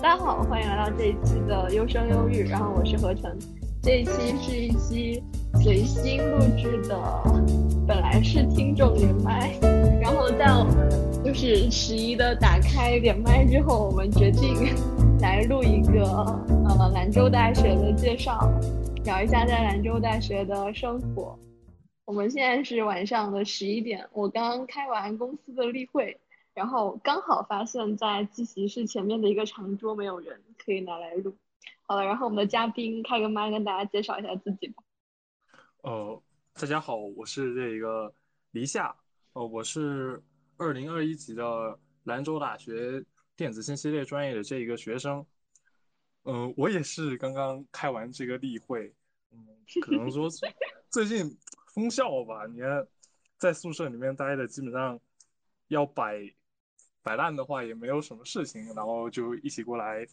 大家好，欢迎来到这一期的优生优育，然后我是何晨。这一期是一期随心录制的，本来是听众连麦，然后在我们就是十一的打开连麦之后，我们决定来录一个呃兰州大学的介绍，聊一下在兰州大学的生活。我们现在是晚上的十一点，我刚开完公司的例会。然后刚好发现，在自习室前面的一个长桌没有人，可以拿来录。好了，然后我们的嘉宾开个麦，跟大家介绍一下自己吧。呃，大家好，我是这个黎夏，呃，我是二零二一级的兰州大学电子信息类专业的这一个学生。嗯，我也是刚刚开完这个例会，嗯，可能说最 近封校吧，你看在宿舍里面待的，基本上要摆。摆烂的话也没有什么事情，然后就一起过来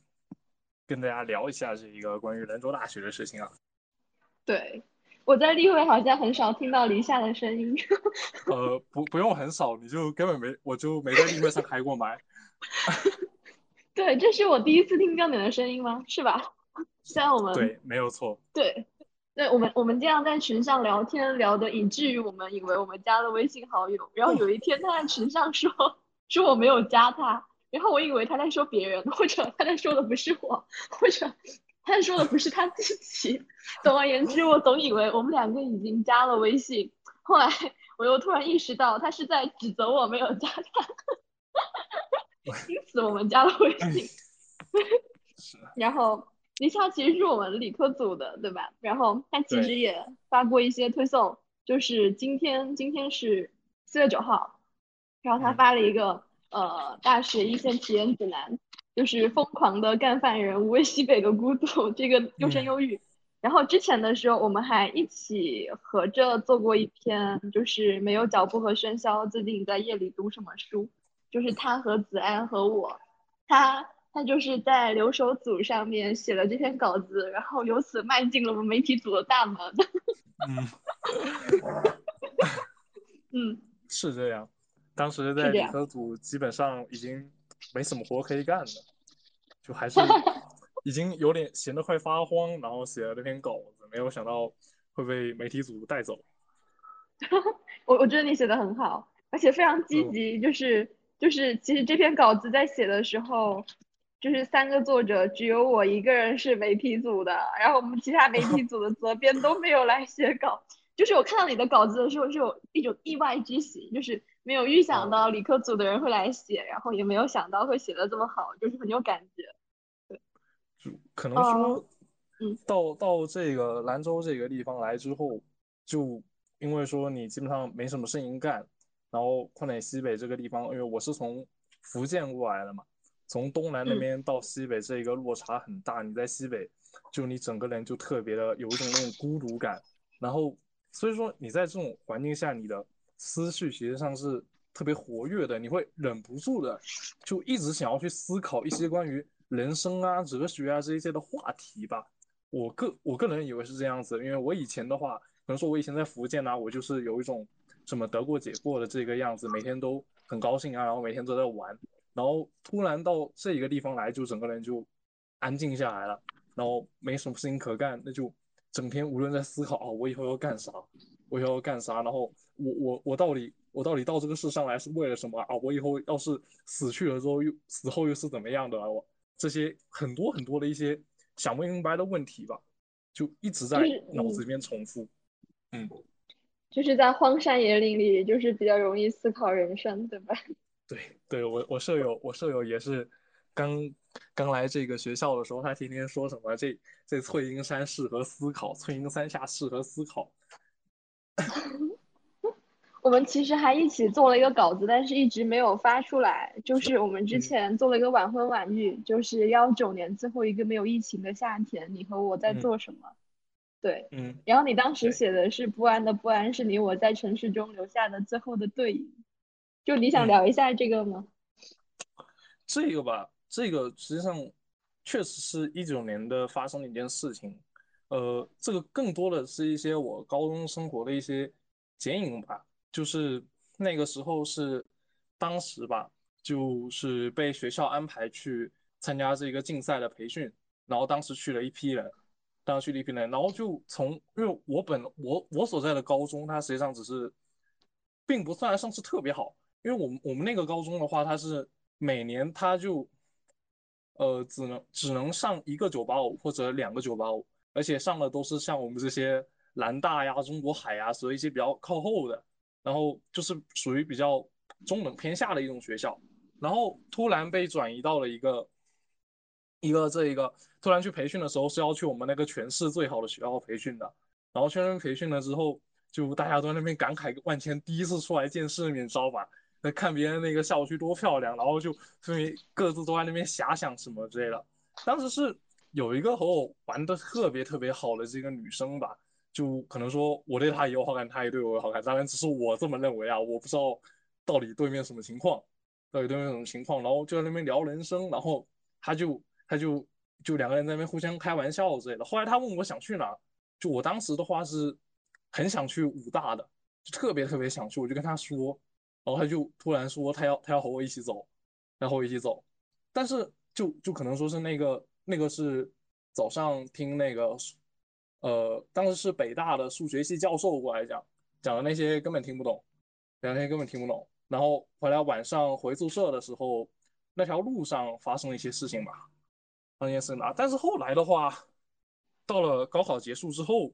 跟大家聊一下这一个关于兰州大学的事情啊。对，我在例会好像很少听到林夏的声音。呃，不，不用很少，你就根本没，我就没在例会上开过麦。对，这是我第一次听到你的声音吗？是吧？像我们对，没有错。对，对我们我们经常在群上聊天聊的，以至于我们以为我们加了微信好友，然后有一天他在群上说。说我没有加他，然后我以为他在说别人，或者他在说的不是我，或者他在说的不是他自己。总而言之，我总以为我们两个已经加了微信。后来我又突然意识到，他是在指责我没有加他，因此我们加了微信。然后林夏其实是我们理科组的，对吧？然后他其实也发过一些推送，就是今天今天是四月九号。然后他发了一个呃大学一线体验指南，就是疯狂的干饭人无畏西北的孤独，这个优生优育。然后之前的时候我们还一起合着做过一篇，就是没有脚步和喧嚣，最近在夜里读什么书？就是他和子安和我，他他就是在留守组上面写了这篇稿子，然后由此迈进了我们媒体组的大门。嗯，嗯，是这样。当时在理科组基本上已经没什么活可以干了，就还是 已经有点闲得快发慌，然后写了那篇稿子，没有想到会被媒体组带走。我我觉得你写的很好，而且非常积极，就是就是其实这篇稿子在写的时候，就是三个作者只有我一个人是媒体组的，然后我们其他媒体组的责编都没有来写稿，就是我看到你的稿子的时候是有一种意外之喜，就是。没有预想到理科组的人会来写，然后也没有想到会写的这么好，就是很有感觉。对，就可能说，嗯，到到这个兰州这个地方来之后，就因为说你基本上没什么事情干，然后昆点西北这个地方，因为我是从福建过来的嘛，从东南那边到西北这个落差很大，你在西北，就你整个人就特别的有一种那种孤独感，然后所以说你在这种环境下，你的。思绪其实上是特别活跃的，你会忍不住的就一直想要去思考一些关于人生啊、哲学啊这一些的话题吧。我个我个人以为是这样子，因为我以前的话，可能说我以前在福建呢，我就是有一种什么得过且过的这个样子，每天都很高兴啊，然后每天都在玩，然后突然到这一个地方来，就整个人就安静下来了，然后没什么事情可干，那就整天无论在思考啊，我以后要干啥，我以后要干啥，然后。我我我到底我到底到这个世上来是为了什么啊？我以后要是死去了之后又死后又是怎么样的？我这些很多很多的一些想不明白的问题吧，就一直在脑子里面重复。嗯，就是在荒山野岭里，就是比较容易思考人生，对吧？对，对我我舍友我舍友也是刚刚来这个学校的时候，他天天说什么这这翠英山适合思考，翠英山下适合思考。我们其实还一起做了一个稿子，但是一直没有发出来。就是我们之前做了一个晚婚晚育，就是幺九年最后一个没有疫情的夏天，你和我在做什么？对，嗯。然后你当时写的是不安的不安，是你我在城市中留下的最后的对影。就你想聊一下这个吗？这个吧，这个实际上确实是一九年的发生的一件事情。呃，这个更多的是一些我高中生活的一些剪影吧。就是那个时候是当时吧，就是被学校安排去参加这个竞赛的培训，然后当时去了一批人，当时去了一批人，然后就从因为我本我我所在的高中，它实际上只是，并不算上是特别好，因为我们我们那个高中的话，它是每年它就，呃，只能只能上一个九八五或者两个九八五，而且上的都是像我们这些南大呀、中国海呀，所以一些比较靠后的，然后就是属于比较中等偏下的一种学校。然后突然被转移到了一个一个这一个，突然去培训的时候是要去我们那个全市最好的学校培训的。然后去那边培训了之后，就大家都在那边感慨万千，第一次出来见世面，你知道吧？那看别人那个校区多漂亮，然后就所以各自都在那边遐想什么之类的。当时是有一个和我玩的特别特别好的这个女生吧，就可能说我对她也有好感，她也对我有好感，当然只是我这么认为啊，我不知道到底对面什么情况。到底对面什么情况，然后就在那边聊人生，然后他就他就就两个人在那边互相开玩笑之类的。后来他问我想去哪，就我当时的话是很想去武大的，就特别特别想去，我就跟他说，然后他就突然说他要他要和我一起走，然后一起走，但是就就可能说是那个那个是早上听那个呃当时是北大的数学系教授过来讲讲的那些根本听不懂，讲那些根本听不懂。然后回来晚上回宿舍的时候，那条路上发生了一些事情吧，发生一些事情啊。但是后来的话，到了高考结束之后，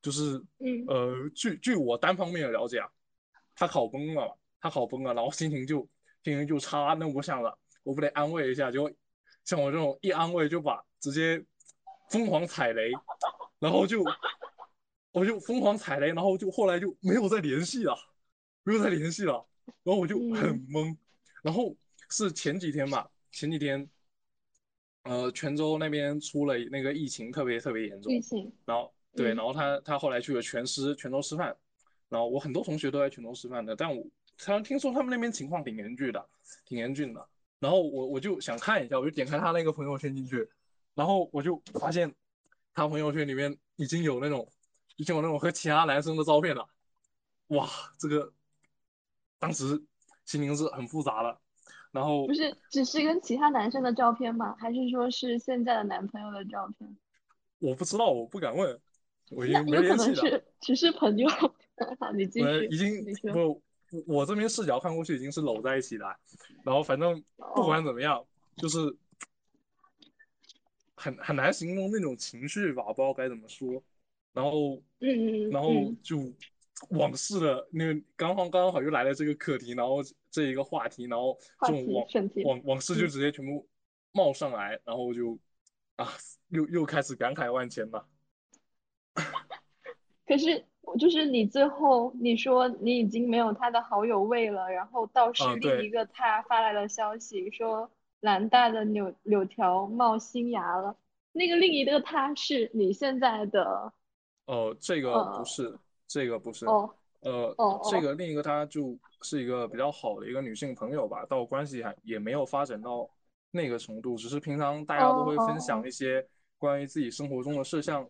就是嗯呃，据据我单方面的了解啊，他考崩了，他考崩了，然后心情就心情就差。那我想了，我不得安慰一下，就像我这种一安慰就把直接疯狂踩雷，然后就我就疯狂踩雷，然后就后来就没有再联系了，没有再联系了。然后我就很懵，然后是前几天吧，前几天，呃，泉州那边出了那个疫情，特别特别严重。疫情。然后对，然后他他后来去了泉师，泉州师范。然后我很多同学都在泉州师范的，但我他听说他们那边情况挺严峻的，挺严峻的。然后我我就想看一下，我就点开他那个朋友圈进去，然后我就发现他朋友圈里面已经有那种已经有那种和其他男生的照片了。哇，这个。当时心情是很复杂的，然后不是只是跟其他男生的照片吗？还是说是现在的男朋友的照片？我不知道，我不敢问，我已经没联系了。只是朋友，你继续。已经不，我这边视角看过去已经是搂在一起的，然后反正不管怎么样，就是很很难形容那种情绪吧，不知道该怎么说。然后，嗯嗯，然后就。往事的那个刚刚刚好又来了这个课题，然后这一个话题，然后这种往往往事就直接全部冒上来，然后就啊，又又开始感慨万千了。可是就是你最后你说你已经没有他的好友位了，然后倒是另一个他发来了消息说南大的柳柳条冒新芽了，那个另一个他是你现在的？哦，这个不是。这个不是，哦呃，这个另一个她就是一个比较好的一个女性朋友吧，到关系还也没有发展到那个程度，只是平常大家都会分享一些关于自己生活中的事，像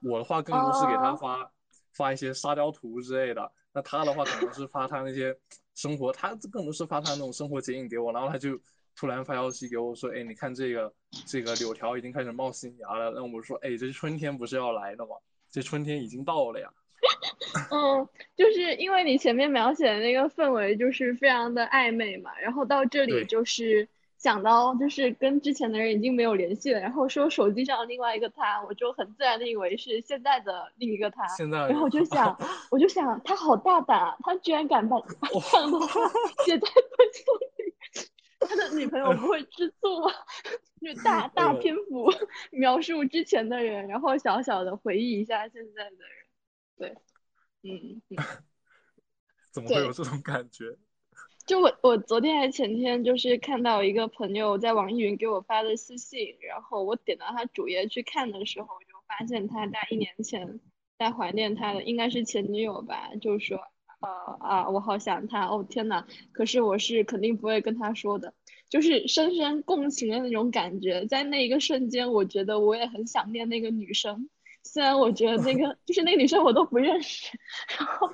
我的话更多是给她发发一些沙雕图之类的，那他的话可能是发他那些生活，他更多是发他那种生活剪影给我，然后他就突然发消息给我说，哎，你看这个这个柳条已经开始冒新芽了，那我说，哎，这春天不是要来了吗？这春天已经到了呀。嗯，就是因为你前面描写的那个氛围就是非常的暧昧嘛，然后到这里就是想到就是跟之前的人已经没有联系了，然后说手机上另外一个他，我就很自然的以为是现在的另一个他，现在，然后我就想，我就想他好大胆啊，他居然敢把这样的话写在里，他的女朋友不会吃醋吗？就大 大篇幅描述之前的人，然后小小的回忆一下现在的人。对，嗯，怎么会有这种感觉？就我，我昨天还前天就是看到一个朋友在网易云给我发的私信，然后我点到他主页去看的时候，就发现他在一年前在怀念他的应该是前女友吧，就是说，呃啊，我好想他，哦天呐，可是我是肯定不会跟他说的，就是深深共情的那种感觉，在那一个瞬间，我觉得我也很想念那个女生。虽然我觉得那个就是那个女生我都不认识，然后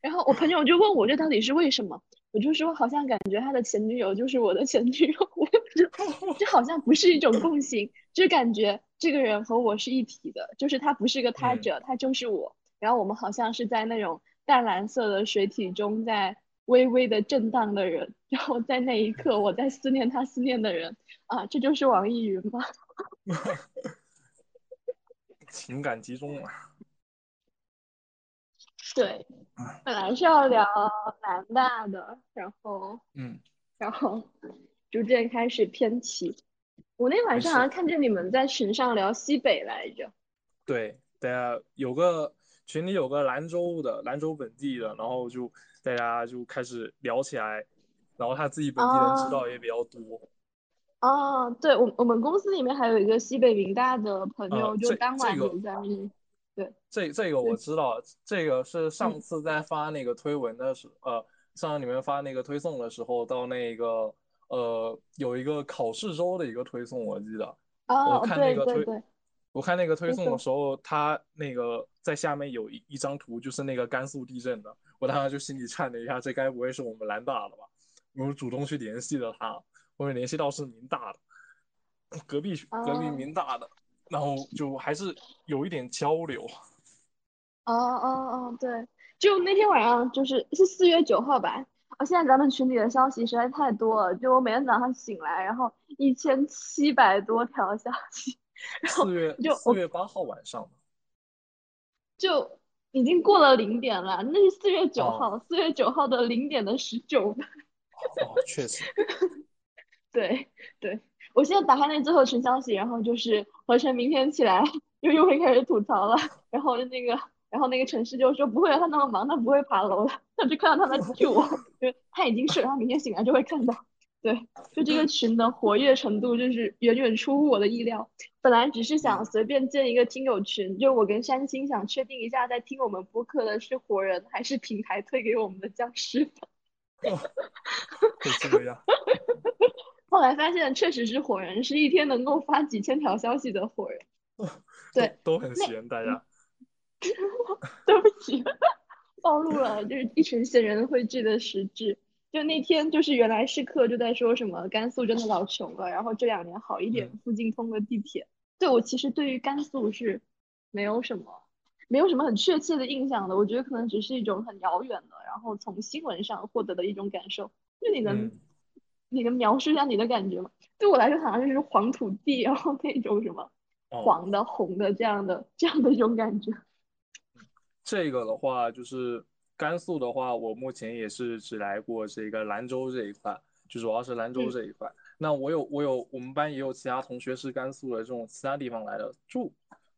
然后我朋友就问我这到底是为什么，我就说好像感觉他的前女友就是我的前女友，我 就就好像不是一种共性，就感觉这个人和我是一体的，就是他不是个他者，他就是我。然后我们好像是在那种淡蓝色的水体中在微微的震荡的人，然后在那一刻我在思念他思念的人啊，这就是网易云吗？情感集中啊。对，本来是要聊南大的，然后嗯，然后逐渐开始偏题。我那晚上好像看见你们在群上聊西北来着。对，大家有个群里有个兰州的，兰州本地的，然后就大家就开始聊起来，然后他自己本地人知道也比较多。哦，对我我们公司里面还有一个西北民大的朋友，就当晚也在。对，这这个我知道，这个是上次在发那个推文的时，呃，上次你们发那个推送的时候，到那个呃有一个考试周的一个推送，我记得。哦，我看那个推，我看那个推送的时候，他那个在下面有一一张图，就是那个甘肃地震的，我当时就心里颤了一下，这该不会是我们兰大的吧？我主动去联系了他，后面联系到是民大的，隔壁隔壁民大的。然后就还是有一点交流。哦哦哦，对，就那天晚上就是是四月九号吧。啊，现在咱们群里的消息实在太多了，就我每天早上醒来，然后一千七百多条消息。四月就四月八号晚上。就已经过了零点了，那是四月九号，四月九号的零点的十九分。哦，确实。对 对。我现在打开那最后群消息，然后就是合成明天起来又又会开始吐槽了。然后那个，然后那个城市就说不会，他那么忙，他不会爬楼的。他就看到他在 救我，就他已经睡，他明天醒来就会看到。对，就这个群的活跃程度就是远远出乎我的意料。本来只是想随便建一个听友群，就我跟山青想确定一下，在听我们播客的是活人还是平台推给我们的僵尸。会这样。后来发现确实是火人，是一天能够发几千条消息的火人。对，都很闲，大家。对不起，暴露了，就是一群闲人汇聚的实质。就那天，就是原来是课就在说什么甘肃真的老穷了，然后这两年好一点，附近通个地铁。对我其实对于甘肃是没有什么，没有什么很确切的印象的。我觉得可能只是一种很遥远的，然后从新闻上获得的一种感受。就你能。你能描述一下你的感觉吗？对我来说，好像就是黄土地，然后那种什么黄的、红的这样的这样的一种感觉。这个的话，就是甘肃的话，我目前也是只来过这个兰州这一块，就主要是兰州这一块。那我有我有我们班也有其他同学是甘肃的这种其他地方来的。就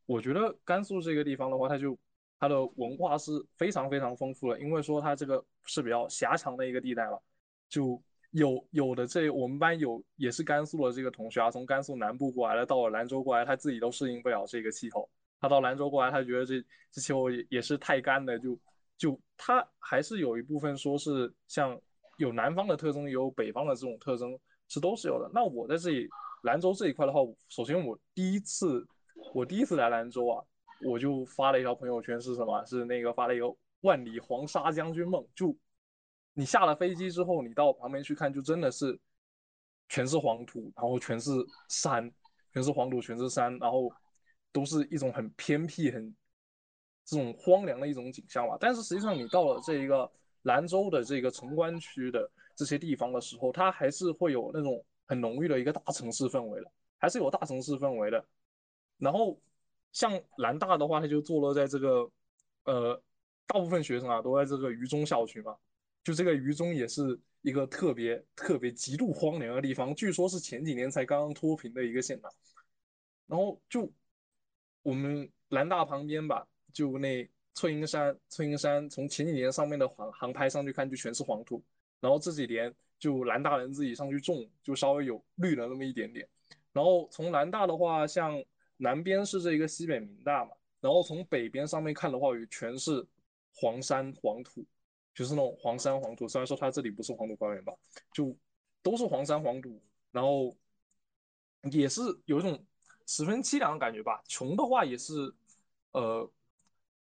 我觉得甘肃这个地方的话，它就它的文化是非常非常丰富的，因为说它这个是比较狭长的一个地带了，就。有有的这我们班有也是甘肃的这个同学啊，从甘肃南部过来的，到了兰州过来，他自己都适应不了这个气候。他到兰州过来，他觉得这这气候也也是太干了，就就他还是有一部分说是像有南方的特征，有北方的这种特征是都是有的。那我在这里兰州这一块的话，首先我第一次我第一次来兰州啊，我就发了一条朋友圈是什么？是那个发了一个万里黄沙将军梦，就。你下了飞机之后，你到旁边去看，就真的是全是黄土，然后全是山，全是黄土，全是山，然后都是一种很偏僻、很这种荒凉的一种景象吧。但是实际上，你到了这一个兰州的这个城关区的这些地方的时候，它还是会有那种很浓郁的一个大城市氛围的，还是有大城市氛围的。然后像兰大的话，它就坐落在这个呃，大部分学生啊都在这个榆中校区嘛。就这个榆中也是一个特别特别极度荒凉的地方，据说是前几年才刚刚脱贫的一个县呐。然后就我们兰大旁边吧，就那翠英山，翠英山从前几年上面的航航拍上去看，就全是黄土。然后这几年就兰大人自己上去种，就稍微有绿了那么一点点。然后从兰大的话，像南边是这个西北民大嘛，然后从北边上面看的话，也全是黄山黄土。就是那种黄山黄土，虽然说它这里不是黄土高原吧，就都是黄山黄土，然后也是有一种十分凄凉的感觉吧。穷的话也是，呃，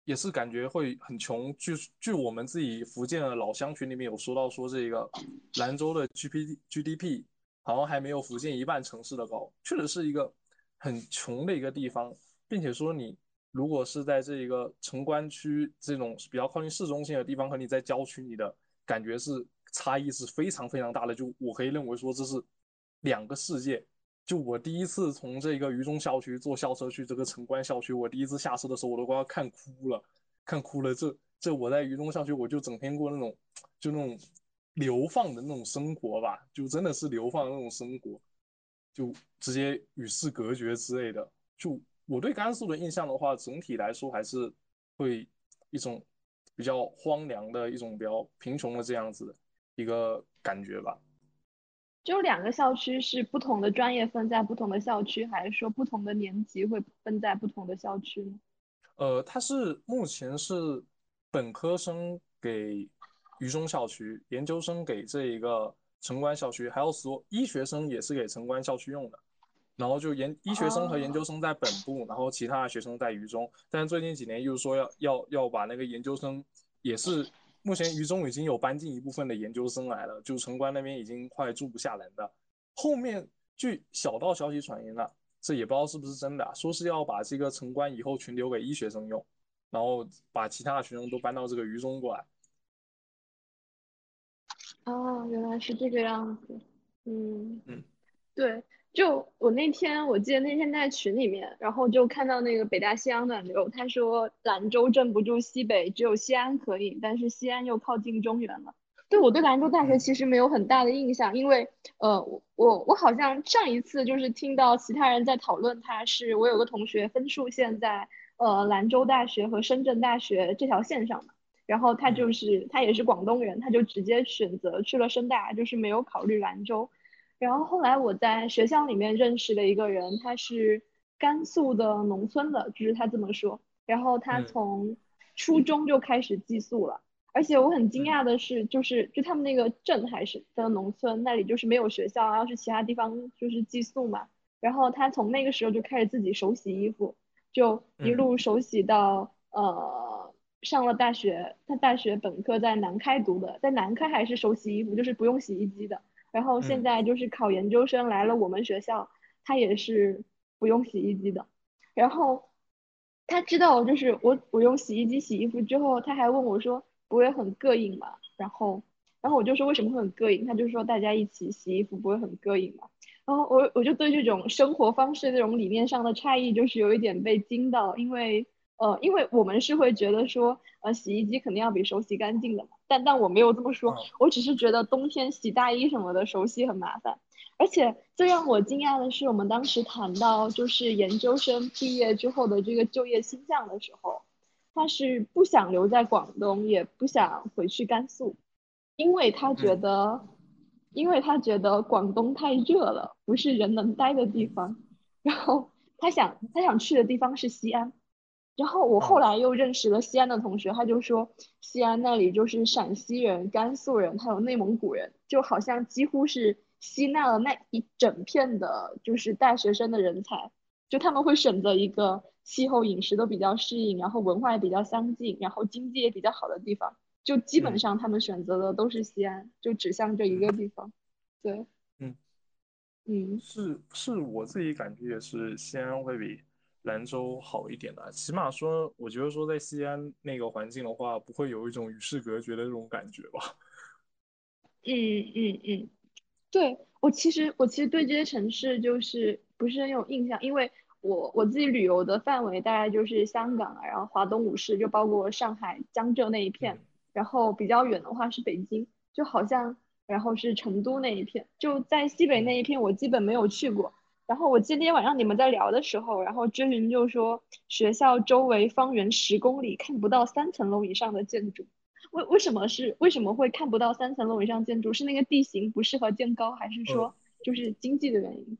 也是感觉会很穷。据据我们自己福建的老乡群里面有说到，说这个兰州的 G P GDP 好像还没有福建一半城市的高，确实是一个很穷的一个地方，并且说你如果是在这一个城关区这种比较靠近市中心的地方，和你在郊区，你的感觉是差异是非常非常大的。就我可以认为说这是两个世界。就我第一次从这个渝中校区坐校车去这个城关校区，我第一次下车的时候，我都快要看哭了，看哭了。这这我在渝中校区，我就整天过那种就那种流放的那种生活吧，就真的是流放的那种生活，就直接与世隔绝之类的。就我对甘肃的印象的话，整体来说还是会一种比较荒凉的一种比较贫穷的这样子一个感觉吧。就两个校区是不同的专业分在不同的校区，还是说不同的年级会分在不同的校区呢？呃，它是目前是本科生给渝中校区，研究生给这一个城关校区，还有所医学生也是给城关校区用的。然后就研医学生和研究生在本部，然后其他的学生在渝中。但是最近几年又说要要要把那个研究生也是。目前渝中已经有搬进一部分的研究生来了，就城关那边已经快住不下人了。后面据小道消息传言了，这也不知道是不是真的，说是要把这个城关以后全留给医学生用，然后把其他的学生都搬到这个渝中过来。哦，原来是这个样子。嗯嗯，对。就我那天，我记得那天在群里面，然后就看到那个北大西洋暖流，他说兰州镇不住西北，只有西安可以，但是西安又靠近中原了。对我对兰州大学其实没有很大的印象，因为呃，我我好像上一次就是听到其他人在讨论，他是我有个同学分数线在呃兰州大学和深圳大学这条线上嘛，然后他就是他也是广东人，他就直接选择去了深大，就是没有考虑兰州。然后后来我在学校里面认识了一个人，他是甘肃的农村的，就是他这么说。然后他从初中就开始寄宿了，而且我很惊讶的是，就是就他们那个镇还是在农村那里，就是没有学校，要是其他地方就是寄宿嘛。然后他从那个时候就开始自己手洗衣服，就一路手洗到呃上了大学。他大学本科在南开读的，在南开还是手洗衣服，就是不用洗衣机的。然后现在就是考研究生来了我们学校，他也是不用洗衣机的。然后他知道就是我我用洗衣机洗衣服之后，他还问我说不会很膈应吗？然后然后我就说为什么会很膈应？他就说大家一起洗衣服不会很膈应吗？然后我我就对这种生活方式这种理念上的差异就是有一点被惊到，因为。呃，因为我们是会觉得说，呃，洗衣机肯定要比手洗干净的嘛。但但我没有这么说，我只是觉得冬天洗大衣什么的手洗很麻烦。而且最让我惊讶的是，我们当时谈到就是研究生毕业之后的这个就业倾向的时候，他是不想留在广东，也不想回去甘肃，因为他觉得，因为他觉得广东太热了，不是人能待的地方。然后他想他想去的地方是西安。然后我后来又认识了西安的同学，他就说西安那里就是陕西人、甘肃人，还有内蒙古人，就好像几乎是吸纳了那一整片的，就是大学生的人才。就他们会选择一个气候、饮食都比较适应，然后文化也比较相近，然后经济也比较好的地方。就基本上他们选择的都是西安，就指向这一个地方。对，嗯，嗯，是是我自己感觉也是西安会比。兰州好一点的，起码说，我觉得说在西安那个环境的话，不会有一种与世隔绝的这种感觉吧。嗯嗯嗯，对我其实我其实对这些城市就是不是很有印象，因为我我自己旅游的范围大概就是香港啊，然后华东五市就包括上海、江浙那一片，然后比较远的话是北京，就好像然后是成都那一片，就在西北那一片我基本没有去过。然后我记得那天晚上你们在聊的时候，然后知云就说学校周围方圆十公里看不到三层楼以上的建筑，为为什么是为什么会看不到三层楼以上建筑？是那个地形不适合建高，还是说就是经济的原因？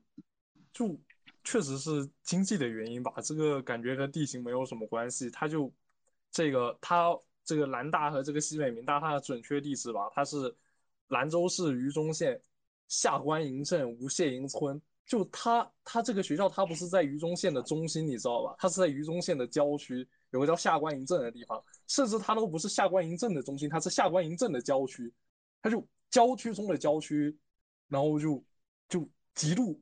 就确实是经济的原因吧，这个感觉和地形没有什么关系。它就这个它这个兰大和这个西北民大，它的准确地址吧，它是兰州市榆中县下关营镇吴谢营村。就他，他这个学校，他不是在榆中县的中心，你知道吧？他是在榆中县的郊区，有个叫下关营镇的地方，甚至他都不是下关营镇的中心，他是下关营镇的郊区，他就郊区中的郊区，然后就就极度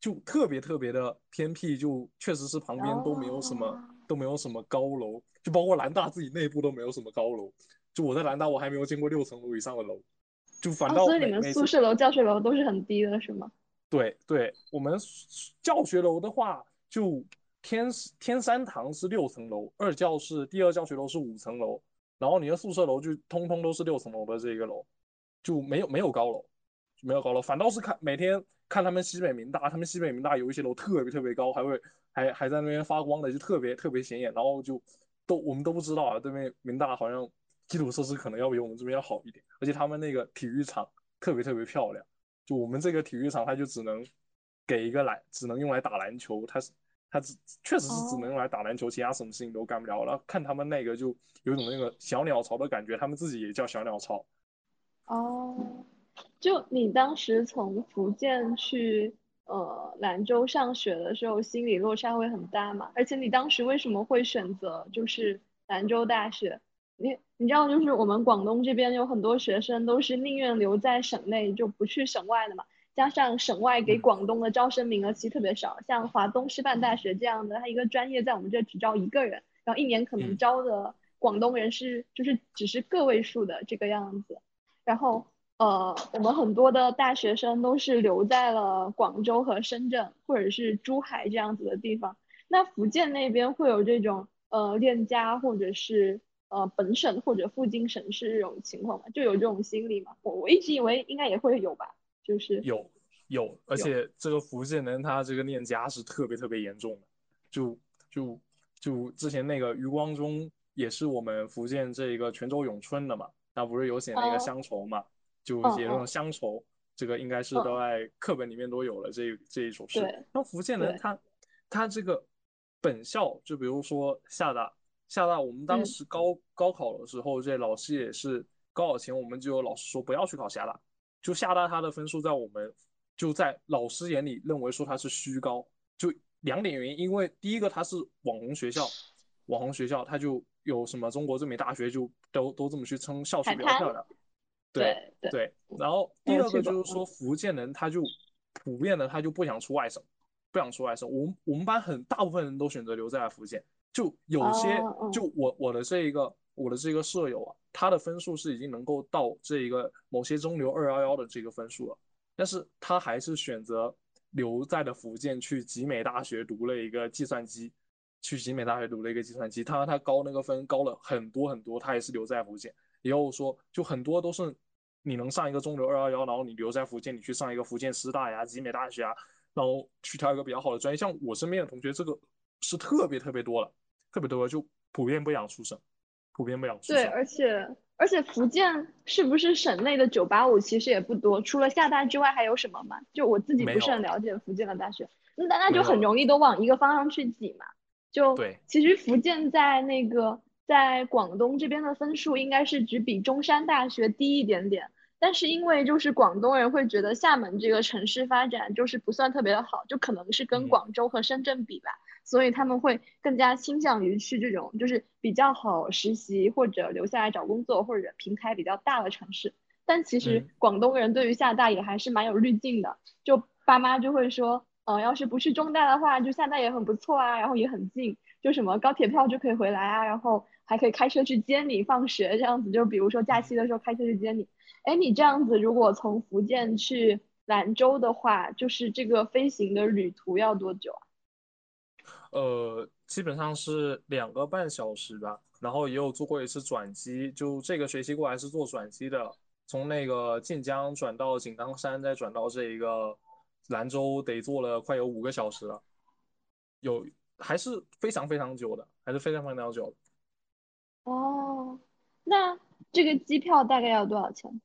就特别特别的偏僻，就确实是旁边都没有什么都没有什么高楼，就包括南大自己内部都没有什么高楼。就我在南大，我还没有见过六层楼以上的楼，就反倒所以你们宿舍楼、教学楼都是很低的，是吗？对对，我们教学楼的话，就天天山堂是六层楼，二教室第二教学楼是五层楼，然后你的宿舍楼就通通都是六层楼的这个楼，就没有没有高楼，没有高楼，反倒是看每天看他们西北民大，他们西北民大有一些楼特别特别高，还会还还在那边发光的，就特别特别显眼，然后就都我们都不知道啊，对面民大好像。基础设施可能要比我们这边要好一点，而且他们那个体育场特别特别漂亮。就我们这个体育场，它就只能给一个篮，只能用来打篮球。它是它只确实是只能用来打篮球，其他什么事情都干不了。然后看他们那个就有种那个小鸟巢的感觉，他们自己也叫小鸟巢。哦，就你当时从福建去呃兰州上学的时候，心理落差会很大嘛？而且你当时为什么会选择就是兰州大学？你你知道，就是我们广东这边有很多学生都是宁愿留在省内，就不去省外的嘛。加上省外给广东的招生名额其实特别少，像华东师范大学这样的，它一个专业在我们这只招一个人，然后一年可能招的广东人是就是只是个位数的这个样子。然后呃，我们很多的大学生都是留在了广州和深圳或者是珠海这样子的地方。那福建那边会有这种呃恋家或者是？呃，本省或者附近省市这种情况嘛，就有这种心理嘛。我我一直以为应该也会有吧，就是有有，而且这个福建人他这个念家是特别特别严重的，就就就之前那个余光中也是我们福建这一个泉州永春的嘛，他不是有写那个乡愁嘛，就写那种乡愁，这个应该是都在课本里面都有了这这一首诗。那福建人他他这个本校，就比如说厦大。厦大，我们当时高高考的时候，这老师也是高考前，我们就有老师说不要去考厦大，就厦大它的分数在我们就在老师眼里认为说它是虚高，就两点原因，因为第一个它是网红学校，网红学校它就有什么中国最美大学就都都这么去称校区比较漂亮，对对，然后第二个就是说福建人他就普遍的他就不想出外省，不想出外省，我们我们班很大部分人都选择留在了福建。就有些，就我我的这一个我的这个舍友啊，他的分数是已经能够到这一个某些中流二幺幺的这个分数了，但是他还是选择留在了福建，去集美大学读了一个计算机，去集美大学读了一个计算机，他他高那个分高了很多很多，他也是留在福建。也有说，就很多都是你能上一个中流二幺幺，然后你留在福建，你去上一个福建师大呀、集美大学啊，然后去挑一个比较好的专业。像我身边的同学，这个是特别特别多了。特别多，就普遍不想出省，普遍不想出省。对，而且而且福建是不是省内的九八五其实也不多，除了厦大之外还有什么吗？就我自己不是很了解福建的大学，那那就很容易都往一个方向去挤嘛。就对，其实福建在那个在广东这边的分数应该是只比中山大学低一点点，但是因为就是广东人会觉得厦门这个城市发展就是不算特别的好，就可能是跟广州和深圳比吧。所以他们会更加倾向于去这种就是比较好实习或者留下来找工作或者平台比较大的城市。但其实广东人对于厦大也还是蛮有滤镜的，就爸妈就会说，嗯，要是不去中大的话，就厦大也很不错啊，然后也很近，就什么高铁票就可以回来啊，然后还可以开车去接你放学这样子。就比如说假期的时候开车去接你。哎，你这样子如果从福建去兰州的话，就是这个飞行的旅途要多久啊？呃，基本上是两个半小时吧，然后也有做过一次转机，就这个学期过来是做转机的，从那个晋江转到井冈山，再转到这一个兰州，得坐了快有五个小时了，有还是非常非常久的，还是非常非常久的。哦，那这个机票大概要多少钱？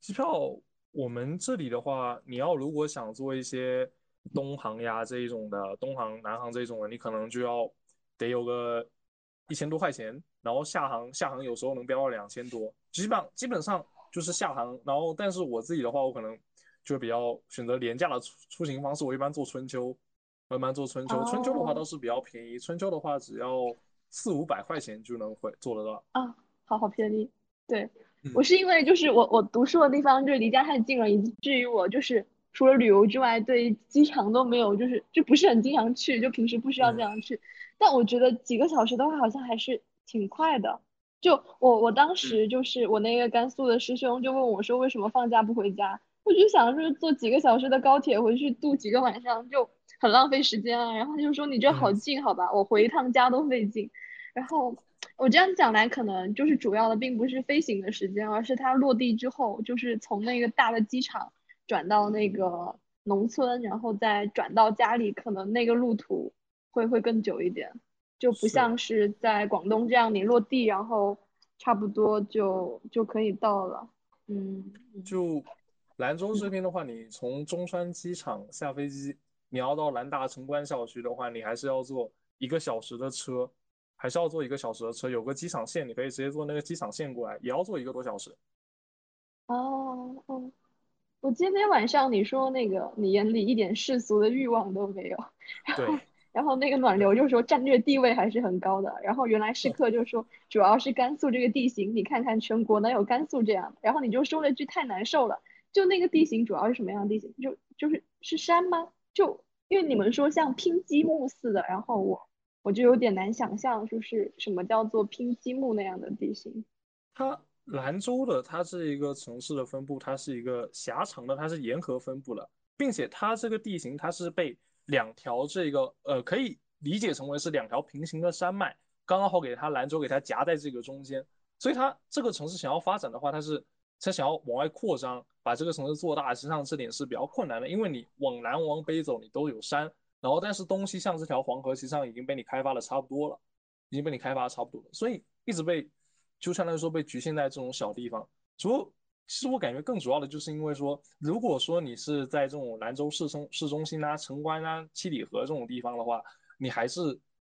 机票我们这里的话，你要如果想做一些。东航呀这一种的，东航、南航这一种的，你可能就要得有个一千多块钱，然后厦航，厦航有时候能飙到两千多，基本上基本上就是厦航。然后，但是我自己的话，我可能就比较选择廉价的出出行方式，我一般坐春秋，我一般坐春秋。春秋的话倒是比较便宜，春秋的话只要四五百块钱就能回做得到。啊，好好便宜。对我是因为就是我我读书的地方就是离家太近了，以至于我就是。除了旅游之外，对机场都没有，就是就不是很经常去，就平时不需要这样去。但我觉得几个小时的话，好像还是挺快的。就我我当时就是我那个甘肃的师兄就问我说，为什么放假不回家？我就想说坐几个小时的高铁回去度几个晚上就很浪费时间啊。然后他就说你这好近好吧，我回一趟家都费劲。然后我这样讲来，可能就是主要的并不是飞行的时间，而是它落地之后，就是从那个大的机场转到那个农村，然后再转到家里，可能那个路途会会更久一点。就不像是在广东这样，你落地然后差不多就就可以到了。嗯，就兰州这边的话，你从中山机场下飞机，你要到兰大城关校区的话，你还是要坐一个小时的车，还是要坐一个小时的车。有个机场线，你可以直接坐那个机场线过来，也要坐一个多小时。哦哦，我今天晚上你说那个，你眼里一点世俗的欲望都没有。然后。然后那个暖流就说战略地位还是很高的。然后原来试客就说主要是甘肃这个地形，你看看全国能有甘肃这样。然后你就说了句太难受了，就那个地形主要是什么样的地形？就就是是山吗？就因为你们说像拼积木似的，然后我我就有点难想象，就是什么叫做拼积木那样的地形。它兰州的它这一个城市的分布，它是一个狭长的，它是沿河分布的，并且它这个地形它是被。两条这个呃，可以理解成为是两条平行的山脉，刚刚好给它兰州给它夹在这个中间，所以它这个城市想要发展的话，它是它想要往外扩张，把这个城市做大，实际上这点是比较困难的，因为你往南往北走，你都有山，然后但是东西向这条黄河，实际上已经被你开发的差不多了，已经被你开发的差不多了，所以一直被就相当于说被局限在这种小地方，除。其实我感觉更主要的就是因为说，如果说你是在这种兰州市中市中心啊、城关啊、七里河这种地方的话，你还是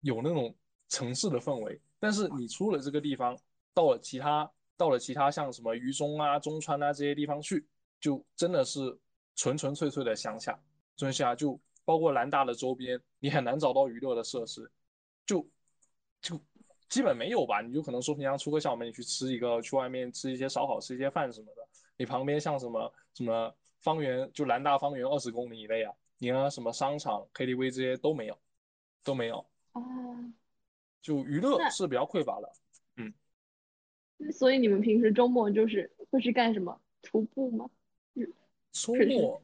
有那种城市的氛围。但是你出了这个地方，到了其他到了其他像什么渝中啊、中川啊这些地方去，就真的是纯纯粹粹的乡下。乡下就包括兰大的周边，你很难找到娱乐的设施，就就。基本没有吧，你就可能说平常出个校门，你去吃一个，去外面吃一些烧烤，吃一些饭什么的。你旁边像什么什么方圆，就兰大方圆二十公里以内啊，你啊什么商场、KTV 这些都没有，都没有。哦。就娱乐是比较匮乏的，嗯。所以你们平时周末就是会去干什么？徒步吗？嗯周末，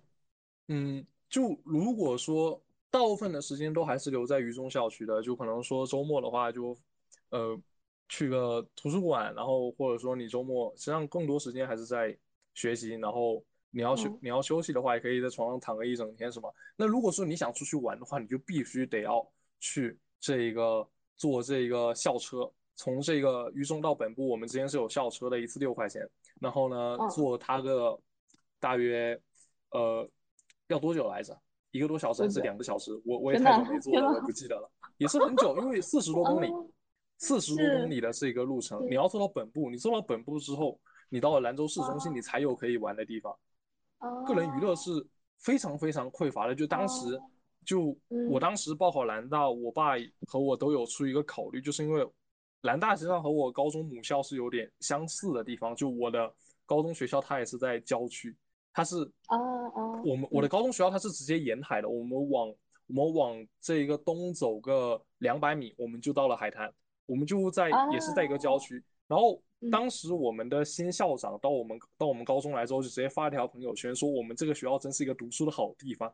嗯，就如果说大部分的时间都还是留在渝中校区的，就可能说周末的话就。呃，去个图书馆，然后或者说你周末，实际上更多时间还是在学习。然后你要休你要休息的话，也可以在床上躺个一整天，什么？那如果说你想出去玩的话，你就必须得要去这个坐这个校车，从这个渝中到本部，我们之间是有校车的，一次六块钱。然后呢，坐它个大约呃要多久来着？一个多小时还是两个小时？我我也太久没坐了，我不记得了，也是很久，因为四十多公里。四十多公里的这个路程，你要坐到本部，你坐到本部之后，你到了兰州市中心，你才有可以玩的地方。个人娱乐是非常非常匮乏的。就当时，就我当时报考兰大，我爸和我都有出一个考虑，就是因为兰大实际上和我高中母校是有点相似的地方。就我的高中学校，它也是在郊区，它是我们我的高中学校它是直接沿海的，我们往我们往这一个东走个两百米，我们就到了海滩。我们就在也是在一个郊区，然后当时我们的新校长到我们到我们高中来之后，就直接发一条朋友圈说我们这个学校真是一个读书的好地方，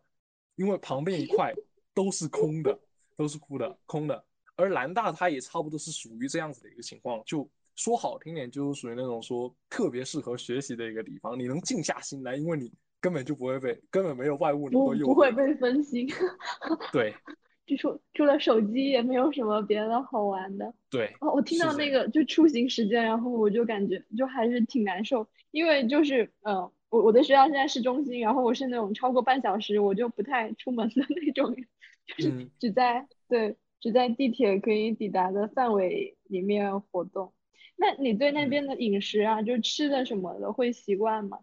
因为旁边一块都是空的，都是空的空的。而南大它也差不多是属于这样子的一个情况，就说好听点就是属于那种说特别适合学习的一个地方，你能静下心来，因为你根本就不会被根本没有外物能够诱不会被分心。对。就除除了手机也没有什么别的好玩的。对，哦，我听到那个就出行时间，然后我就感觉就还是挺难受，因为就是嗯，我我的学校现在市中心，然后我是那种超过半小时我就不太出门的那种，就是只在对只在地铁可以抵达的范围里面活动。那你对那边的饮食啊，就吃的什么的会习惯吗？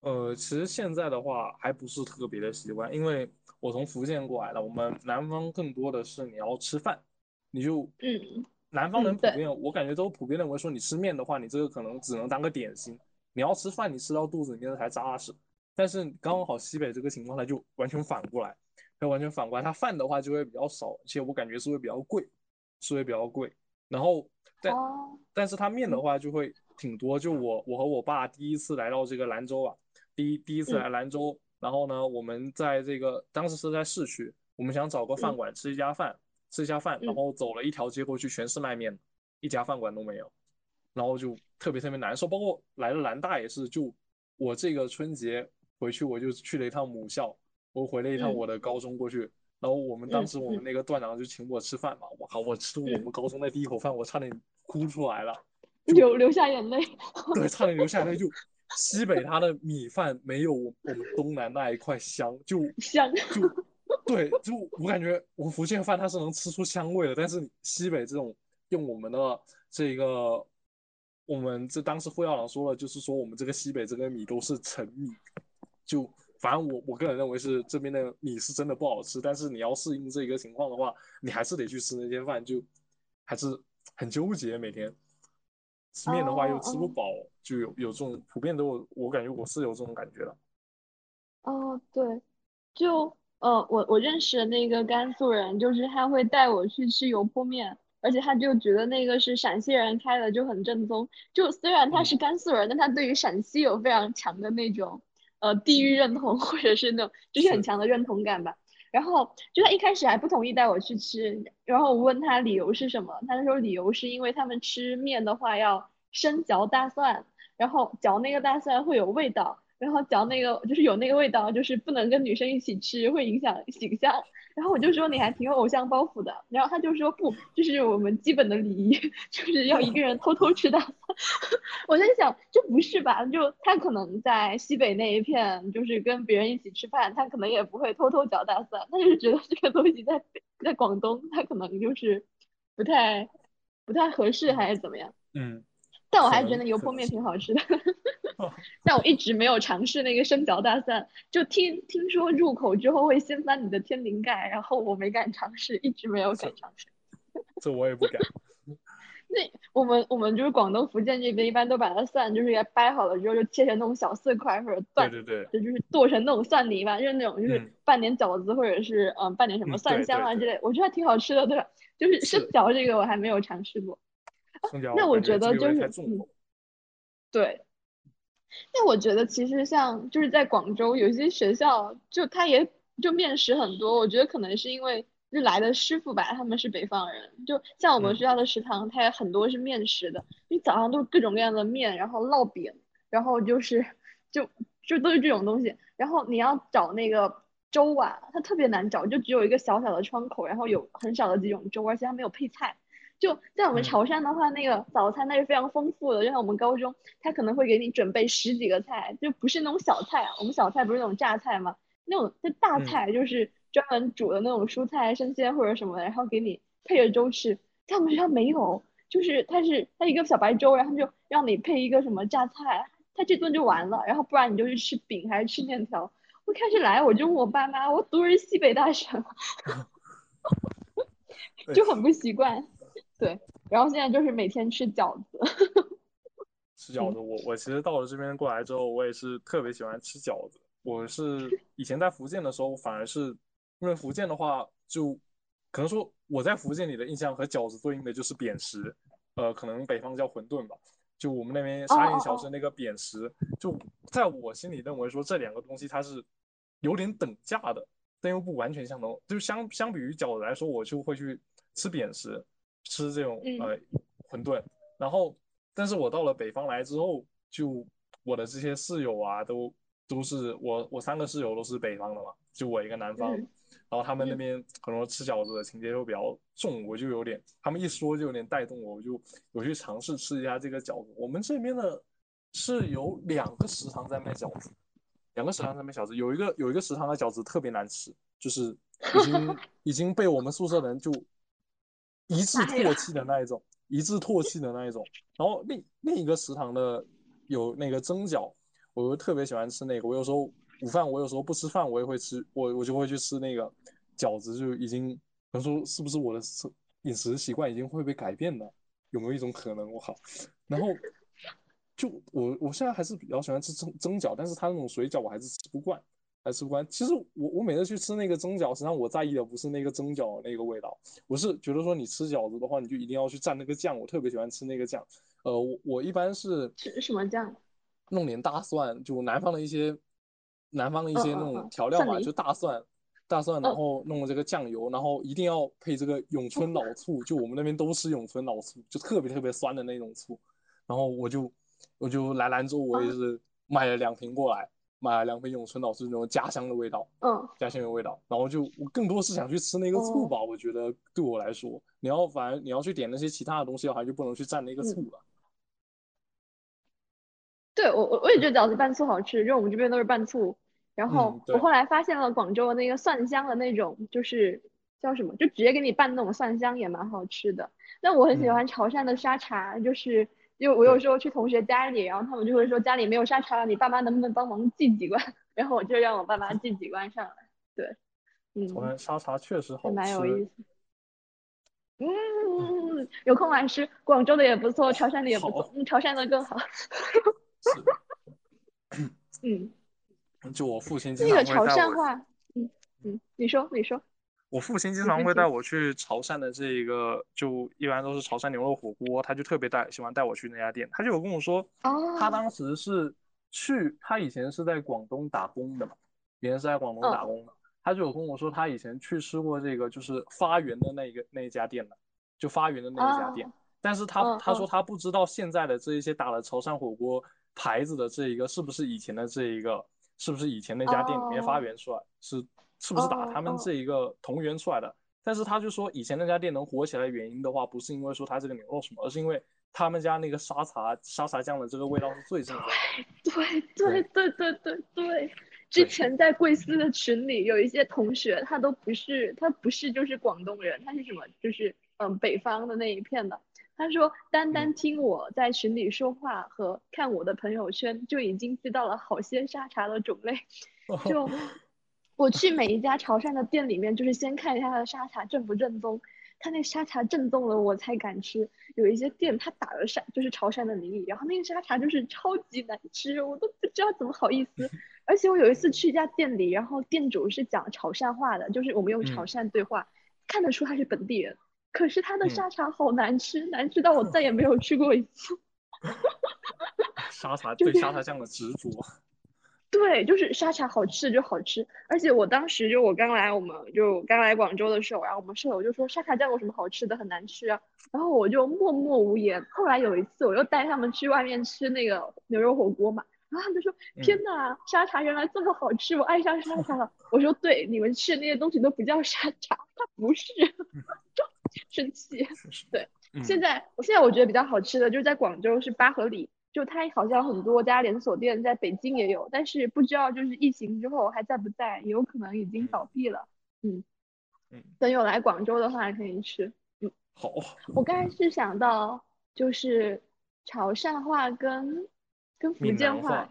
呃，其实现在的话还不是特别的习惯，因为。我从福建过来的，我们南方更多的是你要吃饭，你就嗯，南方人普遍，我感觉都普遍认为说你吃面的话，你这个可能只能当个点心，你要吃饭，你吃到肚子里面才扎实。但是刚好西北这个情况，它就完全反过来，它完全反过来，它饭的话就会比较少，而且我感觉是会比较贵，是会比较贵。然后但但是它面的话就会挺多。就我我和我爸第一次来到这个兰州啊，第一第一次来兰州，然后呢，我们在这个当时是在市区，我们想找个饭馆吃一家饭，吃一下饭，然后走了一条街过去，全是卖面的，一家饭馆都没有，然后就特别特别难受。包括来了兰大也是，就我这个春节。回去我就去了一趟母校，我回了一趟我的高中过去，然后我们当时我们那个段长就请我吃饭嘛，我靠，我吃我们高中的第一口饭，我差点哭出来了，流流下眼泪，对，差点流下眼泪。就西北它的米饭没有我们东南那一块香，就 香，就对，就我感觉我们福建饭它是能吃出香味的，但是西北这种用我们的这个，我们这当时副校长说了，就是说我们这个西北这个米都是陈米。就反正我我个人认为是这边的米是真的不好吃，但是你要适应这个情况的话，你还是得去吃那些饭，就还是很纠结。每天吃面的话又吃不饱，就有有这种普遍都有，我感觉我是有这种感觉的。哦，对，就呃，我我认识的那个甘肃人，就是他会带我去吃油泼面，而且他就觉得那个是陕西人开的，就很正宗。就虽然他是甘肃人，但他对于陕西有非常强的那种。呃，地域认同或者是那种就是很强的认同感吧。然后就他一开始还不同意带我去吃，然后我问他理由是什么，他说理由是因为他们吃面的话要生嚼大蒜，然后嚼那个大蒜会有味道。然后嚼那个就是有那个味道，就是不能跟女生一起吃，会影响形象。然后我就说你还挺有偶像包袱的。然后他就说不，就是我们基本的礼仪，就是要一个人偷偷吃大蒜。我在想，这不是吧？就他可能在西北那一片，就是跟别人一起吃饭，他可能也不会偷偷嚼大蒜。他就是觉得这个东西在在广东，他可能就是不太不太合适，还是怎么样？嗯。但我还觉得油泼面挺好吃的 但我一直没有尝试那个生嚼大蒜，就听听说入口之后会掀翻你的天灵盖，然后我没敢尝试，一直没有敢尝试。这我也不敢。那我们我们就是广东、福建这边，一般都把它蒜就是给掰好了之后，就切成那种小碎块或者断，对对对，就是剁成那种蒜泥吧，就是那种就是拌点饺子或者是嗯拌点什么蒜香啊之类，我觉得还挺好吃的，对吧？就是生嚼这个我还没有尝试过。那我觉得就是，对。那我觉得其实像就是在广州有些学校，就他也就面食很多。我觉得可能是因为就来的师傅吧，他们是北方人。就像我们学校的食堂，它也很多是面食的。你早上都是各种各样的面，然后烙饼，然后就是就就都是这种东西。然后你要找那个粥啊，它特别难找，就只有一个小小的窗口，然后有很少的几种粥，而且它没有配菜。就在我们潮汕的话，那个早餐那是非常丰富的。就像我们高中，他可能会给你准备十几个菜，就不是那种小菜。我们小菜不是那种榨菜嘛？那种就大菜，就是专门煮的那种蔬菜、生鲜或者什么的，然后给你配着粥吃。在我们学校没有，就是它是它一个小白粥，然后就让你配一个什么榨菜，它这顿就完了。然后不然你就去吃饼还是吃面条。我开始来我就问我爸妈，我读的是西北大学，就很不习惯。对，然后现在就是每天吃饺子。吃饺子，我我其实到了这边过来之后，我也是特别喜欢吃饺子。我是以前在福建的时候，反而是因为福建的话，就可能说我在福建里的印象和饺子对应的就是扁食，呃，可能北方叫馄饨吧。就我们那边沙县小吃那个扁食，就在我心里认为说这两个东西它是有点等价的，但又不完全相同。就相相比于饺子来说，我就会去吃扁食。吃这种呃馄饨，然后，但是我到了北方来之后，就我的这些室友啊，都都是我我三个室友都是北方的嘛，就我一个南方，然后他们那边很多吃饺子的情节又比较重，我就有点，他们一说就有点带动我，我就我去尝试吃一下这个饺子。我们这边的是有两个食堂在卖饺子，两个食堂在卖饺子，有一个有一个食堂的饺子特别难吃，就是已经 已经被我们宿舍人就。一致唾弃的那一种，一致唾弃的那一种。然后另另一个食堂的有那个蒸饺，我又特别喜欢吃那个。我有时候午饭，我有时候不吃饭，我也会吃，我我就会去吃那个饺子。就已经，可能说是不是我的饮食习惯已经会被改变了？有没有一种可能？我靠！然后就我我现在还是比较喜欢吃蒸蒸饺，但是它那种水饺我还是吃不惯，还吃不惯。其实我我每次去吃那个蒸饺，实际上我在意的不是那个蒸饺那个味道，我是觉得说你吃饺子的话，你就一定要去蘸那个酱，我特别喜欢吃那个酱。呃，我我一般是吃什么酱？弄点大蒜，就南方的一些南方的一些那种调料吧，就大蒜。大蒜，然后弄这个酱油，然后一定要配这个永春老醋，就我们那边都吃永春老醋，就特别特别酸的那种醋。然后我就我就来兰州，我也是买了两瓶过来，买了两瓶永春老师那种家乡的味道，嗯，家乡的味道。然后就我更多是想去吃那个醋吧，我觉得对我来说，你要反正你要去点那些其他的东西的话，就不能去蘸那个醋了。对我我我也觉得饺子拌醋好吃，因为我们这边都是拌醋。然后我后来发现了广州的那个蒜香的那种，就是叫什么，就直接给你拌那种蒜香也蛮好吃的。但我很喜欢潮汕的沙茶，就是因为我有时候去同学家里，然后他们就会说家里没有沙茶了，你爸妈能不能帮忙寄几罐？然后我就让我爸妈寄几罐上来。对，嗯，潮汕沙茶确实好吃，蛮有意思。嗯，有空来吃，广州的也不错，潮汕的也不错，嗯，潮汕的更好。嗯。就我父亲经常会带我，嗯嗯，你说你说，我父亲经常会带我去潮汕的这一个，就一般都是潮汕牛肉火锅，他就特别带喜欢带我去那家店，他就有跟我说，他当时是去，他以前是在广东打工的嘛，以前是在广东打工的，他就有跟我说他以前去吃过这个，就是发源的那一个那一家店的，就发源的那一家店，但是他他说他不知道现在的这一些打了潮汕火锅牌子的这一个是不是以前的这一个。是不是以前那家店里面发源出来？是是不是打他们这一个同源出来的？但是他就说以前那家店能火起来的原因的话，不是因为说他这个牛肉什么，而是因为他们家那个沙茶沙茶酱的这个味道是最正宗。对对对对对对。之前在贵司的群里有一些同学，他都不是他不是就是广东人，他是什么？就是嗯北方的那一片的。他说：“单单听我在群里说话和看我的朋友圈，就已经知道了好些沙茶的种类。就我去每一家潮汕的店里面，就是先看一下它的沙茶正不正宗。它那沙茶正宗了，我才敢吃。有一些店它打了沙，就是潮汕的名义，然后那个沙茶就是超级难吃，我都不知道怎么好意思。而且我有一次去一家店里，然后店主是讲潮汕话的，就是我们用潮汕对话，看得出他是本地人。”可是他的沙茶好难吃，难吃到我再也没有吃过一次。沙茶对沙茶酱的执着。对，就是沙茶好吃就好吃，而且我当时就我刚来，我们就刚来广州的时候，然后我们舍友就说沙茶酱有什么好吃的，很难吃啊。然后我就默默无言。后来有一次，我又带他们去外面吃那个牛肉火锅嘛，然后他们就说：“天哪，沙茶原来这么好吃，我爱上沙茶了。”我说：“对，你们吃的那些东西都不叫沙茶，它不是。”生气，对，现在我现在我觉得比较好吃的就是在广州是八合里，就它好像很多家连锁店在北京也有，但是不知道就是疫情之后还在不在，有可能已经倒闭了。嗯嗯，等有来广州的话可以吃。嗯，好。我刚才是想到就是潮汕话跟跟福建话，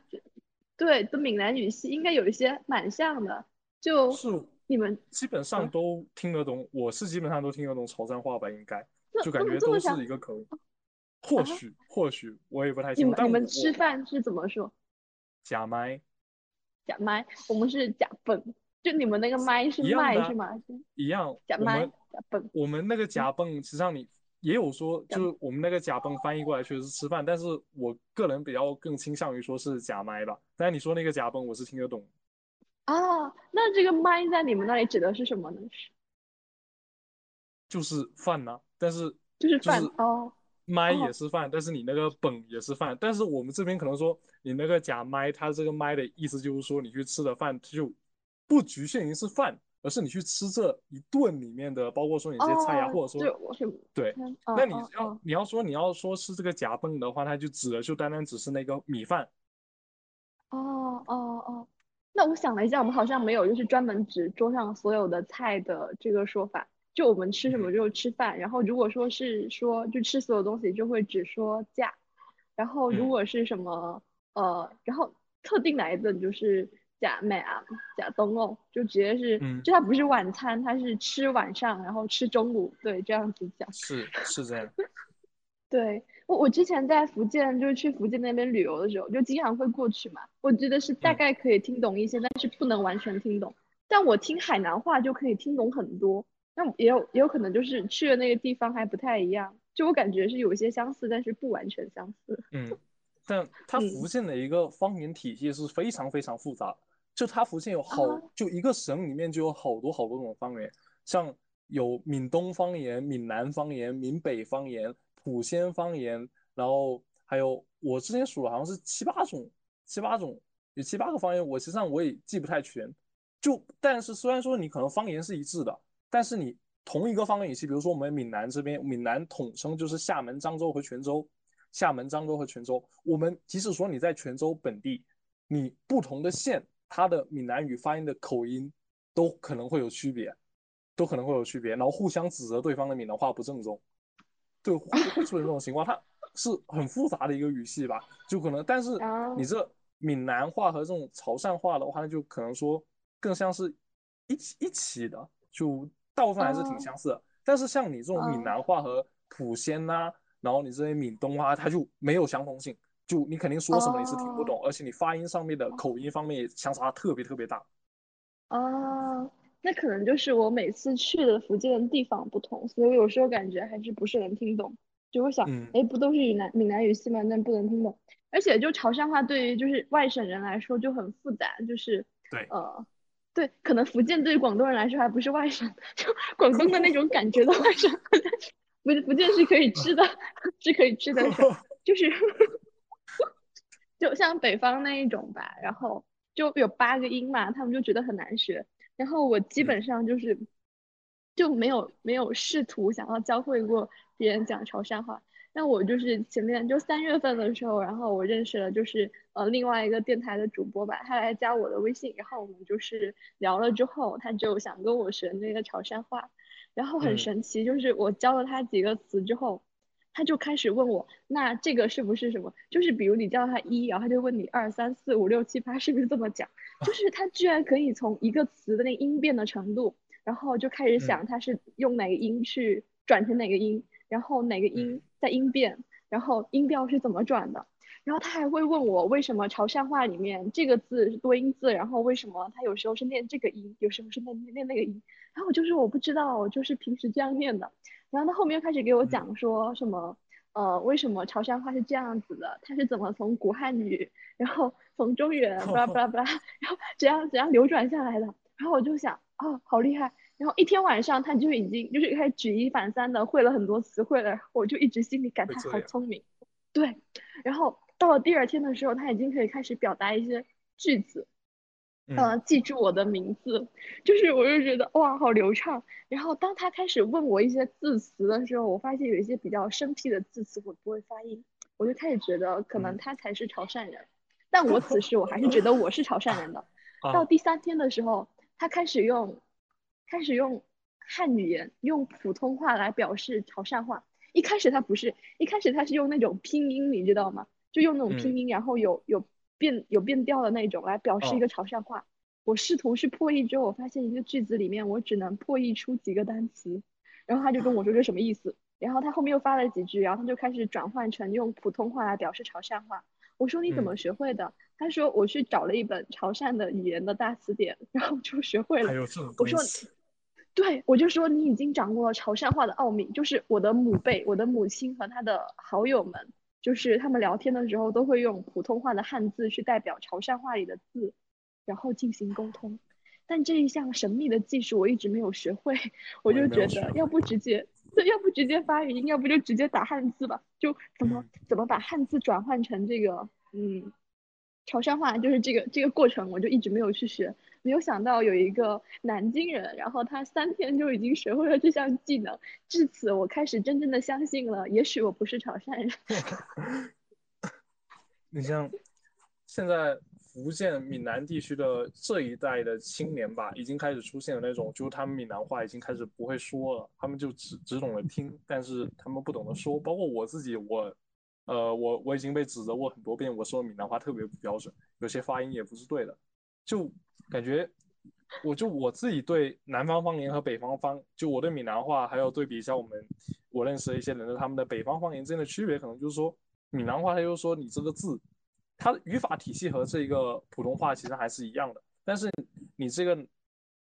对，跟闽南语系应该有一些蛮像的，就。是。你们基本上都听得懂，我是基本上都听得懂潮汕话吧？应该就感觉都是一个口音。或许或许我也不太清楚。你们吃饭是怎么说？假麦。假麦，我们是假蹦。就你们那个麦是麦是吗？一样。假麦假蹦。我们那个假蹦，实际上你也有说，就是我们那个假蹦翻译过来确实是吃饭，但是我个人比较更倾向于说是假麦吧。但是你说那个假蹦，我是听得懂。啊，那这个麦在你们那里指的是什么呢？就是饭呐，但是就是饭哦，麦也是饭，但是你那个本也是饭，但是我们这边可能说你那个假麦，它这个麦的意思就是说你去吃的饭就不局限于是饭，而是你去吃这一顿里面的，包括说你这些菜呀，或者说对，那你要你要说你要说是这个假蹦的话，它就指的就单单只是那个米饭。哦哦哦。那我想了一下，我们好像没有就是专门指桌上所有的菜的这个说法，就我们吃什么就吃饭。然后如果说是说就吃所有东西，就会只说价。然后如果是什么呃，然后特定哪一顿就是假麦啊，假东哦，就直接是，就它不是晚餐，它是吃晚上，然后吃中午，对，这样子讲。是是这样。对。我我之前在福建，就是去福建那边旅游的时候，就经常会过去嘛。我觉得是大概可以听懂一些，但是不能完全听懂。但我听海南话就可以听懂很多。那也有也有可能就是去的那个地方还不太一样，就我感觉是有一些相似，但是不完全相似。嗯，但 它福建的一个方言体系是非常非常复杂，就它福建有好就一个省里面就有好多好多种方言，像有闽东方言、闽南方言、闽北方言。普仙方言，然后还有我之前数了，好像是七八种，七八种有七八个方言，我实际上我也记不太全。就但是虽然说你可能方言是一致的，但是你同一个方言语系，比如说我们闽南这边，闽南统称就是厦门、漳州和泉州，厦门、漳州和泉州。我们即使说你在泉州本地，你不同的县，它的闽南语发音的口音都可能会有区别，都可能会有区别，然后互相指责对方的闽南话不正宗。对，会会出现这种情况，它是很复杂的一个语系吧，就可能，但是你这闽南话和这种潮汕话的话，那就可能说更像是一起一起的，就大部分还是挺相似的。但是像你这种闽南话和普仙呐，然后你这些闽东啊，它就没有相同性，就你肯定说什么你是听不懂，而且你发音上面的口音方面也相差特别特别大。哦。那可能就是我每次去的福建的地方不同，所以我有时候感觉还是不是能听懂。就会想，哎，不都是闽南闽南语系吗？但不能听懂。而且就潮汕话对于就是外省人来说就很复杂，就是对，呃，对，可能福建对于广东人来说还不是外省，就广东的那种感觉的外省。福福建是可以吃的，是可以吃的，就是，就像北方那一种吧。然后就有八个音嘛，他们就觉得很难学。然后我基本上就是就没有没有试图想要教会过别人讲潮汕话。那我就是前面就三月份的时候，然后我认识了就是呃另外一个电台的主播吧，他来加我的微信，然后我们就是聊了之后，他就想跟我学那个潮汕话，然后很神奇，就是我教了他几个词之后。他就开始问我，那这个是不是什么？就是比如你叫他一，然后他就问你二三四五六七八是不是这么讲？就是他居然可以从一个词的那音变的程度，然后就开始想他是用哪个音去转成哪个音，然后哪个音在音变，然后音调是怎么转的。然后他还会问我为什么潮汕话里面这个字是多音字，然后为什么他有时候是念这个音，有时候是念念那个音。然后我就是我不知道，我就是平时这样念的。然后他后面又开始给我讲说什么，呃，为什么潮汕话是这样子的？他是怎么从古汉语，然后从中原，巴拉巴拉巴拉，然后怎样怎样流转下来的？然后我就想，哦，好厉害！然后一天晚上他就已经就是开始举一反三的会了很多词汇了，我就一直心里感叹好聪明。对，然后到了第二天的时候，他已经可以开始表达一些句子。呃，记住我的名字，就是我就觉得哇，好流畅。然后当他开始问我一些字词的时候，我发现有一些比较生僻的字词我不会发音，我就开始觉得可能他才是潮汕人。但我此时我还是觉得我是潮汕人的。到第三天的时候，他开始用开始用汉语言，用普通话来表示潮汕话。一开始他不是，一开始他是用那种拼音，你知道吗？就用那种拼音，然后有有。变有变调的那种来表示一个潮汕话，我试图去破译之后，我发现一个句子里面我只能破译出几个单词，然后他就跟我说这什么意思，然后他后面又发了几句，然后他就开始转换成用普通话来表示潮汕话。我说你怎么学会的？他说我去找了一本潮汕的语言的大词典，然后就学会了。我说，对，我就说你已经掌握了潮汕话的奥秘，就是我的母辈，我的母亲和他的好友们。就是他们聊天的时候都会用普通话的汉字去代表潮汕话里的字，然后进行沟通。但这一项神秘的技术我一直没有学会，我就觉得要不直接，要不直接发语音，要不就直接打汉字吧。就怎么怎么把汉字转换成这个，嗯。潮汕话就是这个这个过程，我就一直没有去学。没有想到有一个南京人，然后他三天就已经学会了这项技能。至此，我开始真正的相信了，也许我不是潮汕人。你像现在福建闽南地区的这一代的青年吧，已经开始出现了那种，就是他们闽南话已经开始不会说了，他们就只只懂得听，但是他们不懂得说。包括我自己，我。呃，我我已经被指责过很多遍，我说闽南话特别不标准，有些发音也不是对的，就感觉，我就我自己对南方方言和北方方，就我对闽南话，还有对比一下我们我认识的一些人的他们的北方方言之间的区别，可能就是说闽南话，它就是说你这个字，它的语法体系和这个普通话其实还是一样的，但是你这个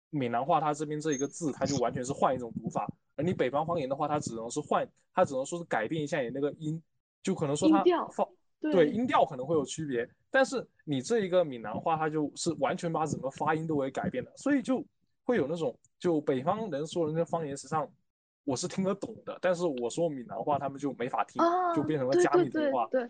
闽南话它这边这一个字，它就完全是换一种读法，而你北方方言的话，它只能是换，它只能说是改变一下你那个音，就可能说它放对音调可能会有区别，但是你这一个闽南话，它就是完全把整个发音都给改变了，所以就会有那种就北方人说的那个方言，实际上。我是听得懂的，但是我说闽南话，他们就没法听，就变成了加密通话。对，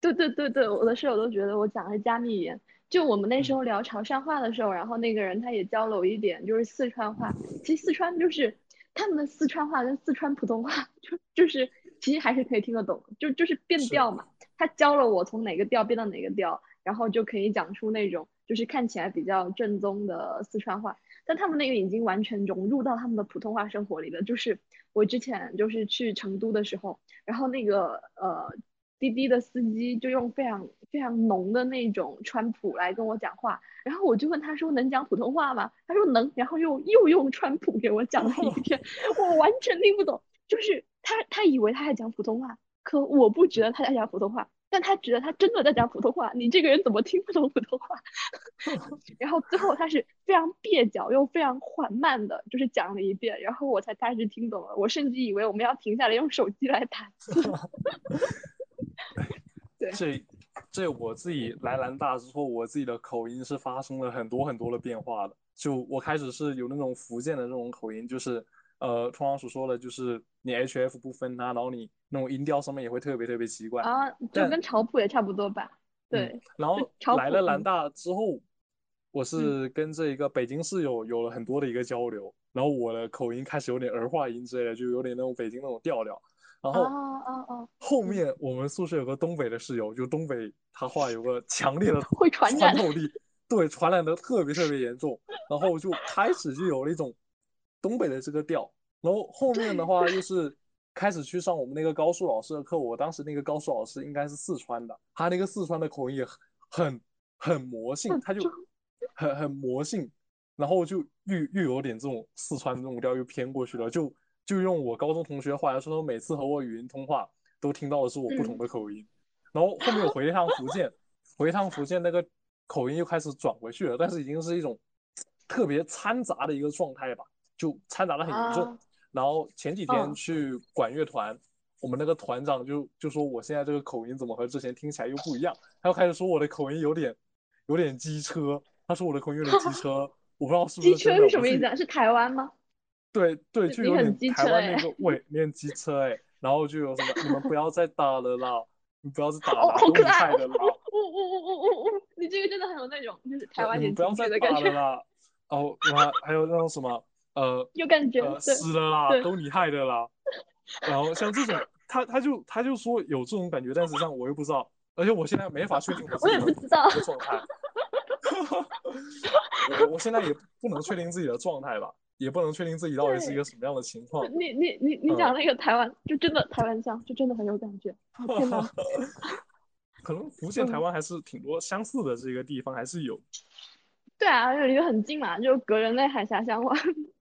对对对对，我的室友都觉得我讲的是加密语言。就我们那时候聊潮汕话的时候，然后那个人他也教了我一点，就是四川话。其实四川就是他们的四川话跟四川普通话，就就是其实还是可以听得懂，就就是变调嘛。他教了我从哪个调变到哪个调，然后就可以讲出那种就是看起来比较正宗的四川话。但他们那个已经完全融入到他们的普通话生活里了。就是我之前就是去成都的时候，然后那个呃滴滴的司机就用非常非常浓的那种川普来跟我讲话，然后我就问他说能讲普通话吗？他说能，然后又又用川普给我讲了一遍，我完全听不懂。就是他他以为他在讲普通话，可我不觉得他在讲普通话。但他觉得他真的在讲普通话，你这个人怎么听不懂普通话？然后最后他是非常蹩脚又非常缓慢的，就是讲了一遍，然后我才开始听懂了。我甚至以为我们要停下来用手机来打字。对，这这我自己来南大之后，我自己的口音是发生了很多很多的变化的。就我开始是有那种福建的那种口音，就是呃，通常所说的就是你 H F 不分它，然后你。那种音调上面也会特别特别奇怪啊，就跟潮普也差不多吧。对，然后来了南大之后，我是跟这一个北京室友有了很多的一个交流，然后我的口音开始有点儿化音之类的，就有点那种北京那种调调。然后哦哦哦，后面我们宿舍有个东北的室友，就东北他话有个强烈的会传穿透力，对，传染的特别特别严重。然后就开始就有了一种东北的这个调，然后后面的话又是。开始去上我们那个高数老师的课，我当时那个高数老师应该是四川的，他那个四川的口音也很很魔性，他就很很魔性，然后就又又有点这种四川这种调又偏过去了，就就用我高中同学话来说，他每次和我语音通话都听到的是我不同的口音，然后后面我回一趟福建，回一趟福建那个口音又开始转回去了，但是已经是一种特别掺杂的一个状态吧，就掺杂的很严重。然后前几天去管乐团，我们那个团长就就说我现在这个口音怎么和之前听起来又不一样？他又开始说我的口音有点有点机车，他说我的口音有点机车，我不知道是不是机车是什么意思啊？是台湾吗？对对，就有点台湾那个味，有点机车哎。然后就有什么你们不要再打了啦，你不要再打了，好可爱的啦。呜呜呜呜呜呜，你这个真的很有那种就是台湾点不要再打了啦。哦，还还有那种什么？呃，有感觉，死了啦，都你害的啦。然后像这种，他他就他就说有这种感觉，但实际上我又不知道，而且我现在没法确定我也不知道状态。我我现在也不能确定自己的状态吧，也不能确定自己到底是一个什么样的情况。你你你你讲那个台湾，就真的台湾腔，就真的很有感觉。天哪！可能福建、台湾还是挺多相似的这个地方，还是有。对啊，就离得很近嘛，就隔人类海峡相望。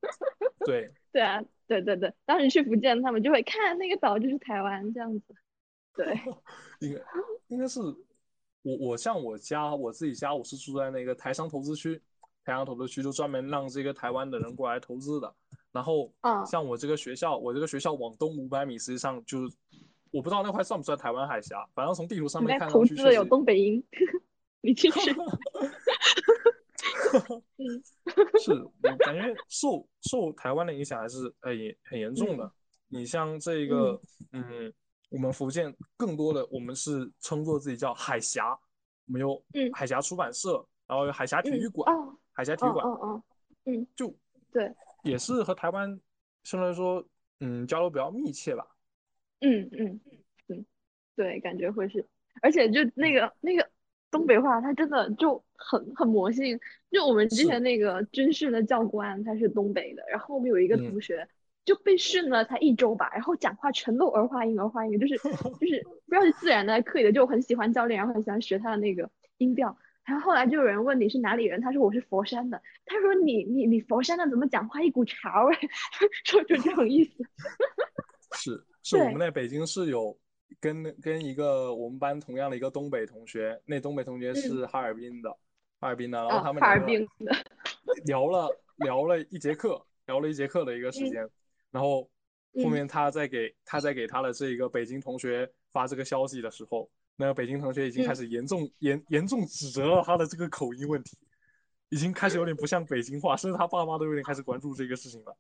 对。对啊，对对对，当时去福建，他们就会看那个岛就是台湾这样子。对。应该应该是我我像我家我自己家，我是住在那个台商投资区，台商投资区就专门让这个台湾的人过来投资的。然后，像我这个学校，我这个学校往东五百米，实际上就是我不知道那块算不算台湾海峡，反正从地图上面看上去是有东北音。你其实。嗯，是我感觉受受台湾的影响还是很严很严重的。你像这个，嗯，我们福建更多的我们是称作自己叫海峡，我们有海峡出版社，然后有海峡体育馆，海峡体育馆，嗯嗯嗯，就对，也是和台湾相对来说，嗯，交流比较密切吧。嗯嗯嗯，对，感觉会是，而且就那个那个。东北话，他真的就很很魔性。就我们之前那个军训的教官，他是东北的。然后我们有一个同学就被训了才一周吧，然后讲话全都儿化音，儿化音，就是 就是不知道是自然的还是刻意的，就很喜欢教练，然后很喜欢学他的那个音调。然后后来就有人问你是哪里人，他说我是佛山的。他说你你你佛山的怎么讲话一股潮味，说就这种意思。是 是我们在北京是有跟跟一个我们班同样的一个东北同学，那东北同学是哈尔滨的，哈尔滨的，然后他们哈尔滨的聊了聊了一节课，聊了一节课的一个时间，然后后面他在给他在给他的这一个北京同学发这个消息的时候，那个北京同学已经开始严重严严重指责了他的这个口音问题，已经开始有点不像北京话，甚至他爸妈都有点开始关注这个事情了。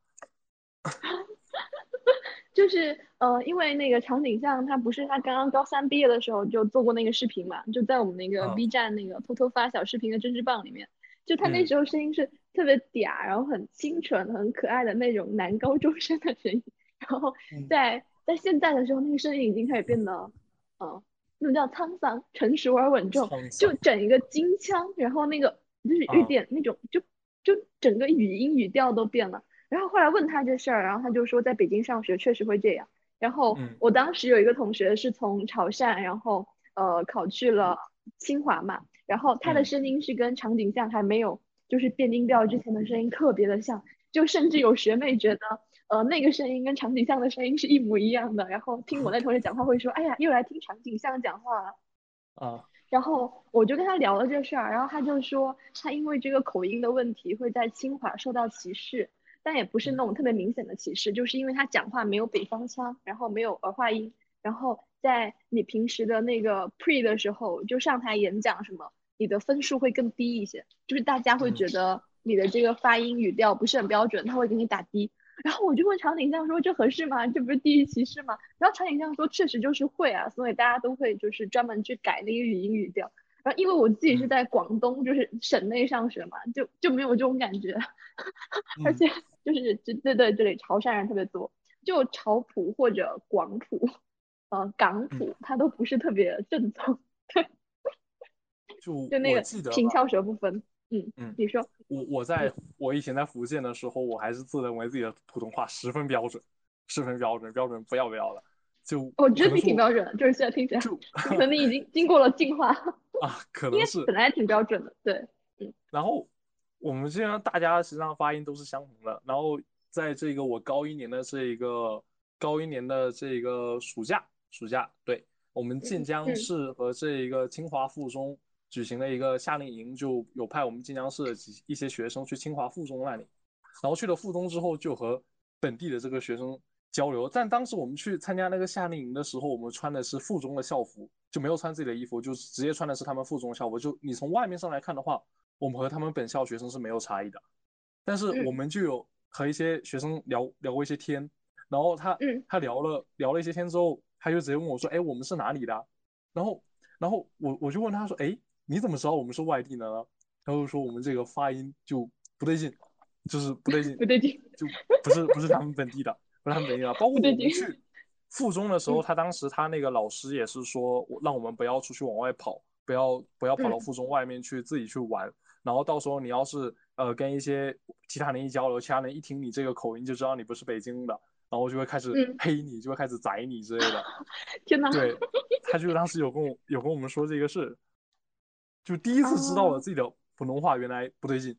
就是呃，因为那个场景像他不是他刚刚高三毕业的时候就做过那个视频嘛，就在我们那个 B 站那个偷偷发小视频的针织棒里面，就他那时候声音是特别嗲，然后很清纯、很可爱的那种男高中生的声音，然后在在现在的时候，那个声音已经开始变得，嗯，那种叫沧桑、成熟而稳重，就整一个京腔，然后那个就是有点那种，就就整个语音语调都变了。然后后来问他这事儿，然后他就说在北京上学确实会这样。然后我当时有一个同学是从潮汕，然后呃考去了清华嘛，然后他的声音是跟场景像还没有就是变音调之前的声音特别的像，就甚至有学妹觉得呃那个声音跟场景像的声音是一模一样的。然后听我那同学讲话会说，哎呀又来听场景像讲话了啊。然后我就跟他聊了这事儿，然后他就说他因为这个口音的问题会在清华受到歧视。但也不是那种特别明显的歧视，就是因为他讲话没有北方腔，然后没有儿化音，然后在你平时的那个 pre 的时候就上台演讲什么，你的分数会更低一些，就是大家会觉得你的这个发音语调不是很标准，他会给你打低。然后我就问场景相说这合适吗？这不是地域歧视吗？然后场景相说确实就是会啊，所以大家都会就是专门去改那个语音语调。然后因为我自己是在广东，就是省内上学嘛，就就没有这种感觉，而且。就是这对对这里潮汕人特别多，就潮普或者广普，呃港普，它都不是特别正宗。对，就就那个平翘舌不分。嗯嗯，你说我我在我以前在福建的时候，我还是自认为自己的普通话十分标准，十分标准，标准不要不要的。就我觉得你挺标准的，就是现在听起来，可能你已经经过了进化 啊，可能是本来挺标准的，对，嗯，然后。我们这样大家实际上发音都是相同的。然后在这个我高一年的这一个高一年的这个暑假，暑假对我们晋江市和这一个清华附中举行了一个夏令营，就有派我们晋江市的几一些学生去清华附中那里。然后去了附中之后，就和本地的这个学生交流。但当时我们去参加那个夏令营的时候，我们穿的是附中的校服，就没有穿自己的衣服，就直接穿的是他们附中校服。就你从外面上来看的话。我们和他们本校学生是没有差异的，但是我们就有和一些学生聊聊过一些天，然后他他聊了聊了一些天之后，他就直接问我说：“哎，我们是哪里的？”然后然后我我就问他说：“哎，你怎么知道我们是外地的呢？”他就说：“我们这个发音就不对劲，就是不对劲，不对劲，就不是不是他们本地的，不是他们本地的。包括我们去附中的时候，他当时他那个老师也是说，让我们不要出去往外跑，不要不要跑到附中外面去自己去玩。”然后到时候你要是呃跟一些其他人一交流，其他人一听你这个口音就知道你不是北京的，然后就会开始黑你，就会开始宰你之类的。天哪！对，他就当时有跟我有跟我们说这个事，就第一次知道了自己的普通话原来不对劲，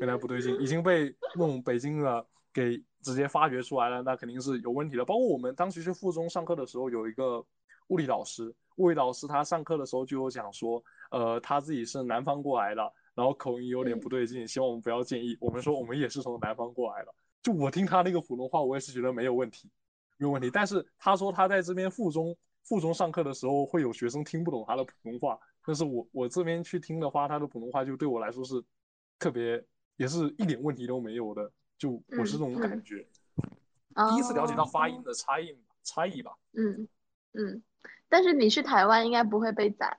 原来不对劲，已经被那种北京的给直接发掘出来了，那肯定是有问题的。包括我们当时去附中上课的时候，有一个物理老师，物理老师他上课的时候就有讲说，呃，他自己是南方过来的。然后口音有点不对劲，希望我们不要介意。我们说我们也是从南方过来的，就我听他那个普通话，我也是觉得没有问题，没有问题。但是他说他在这边附中附中上课的时候，会有学生听不懂他的普通话。但是我我这边去听的话，他的普通话就对我来说是特别，也是一点问题都没有的。就我是这种感觉，第一次了解到发音的差异差异吧。嗯嗯，但是你去台湾应该不会被宰。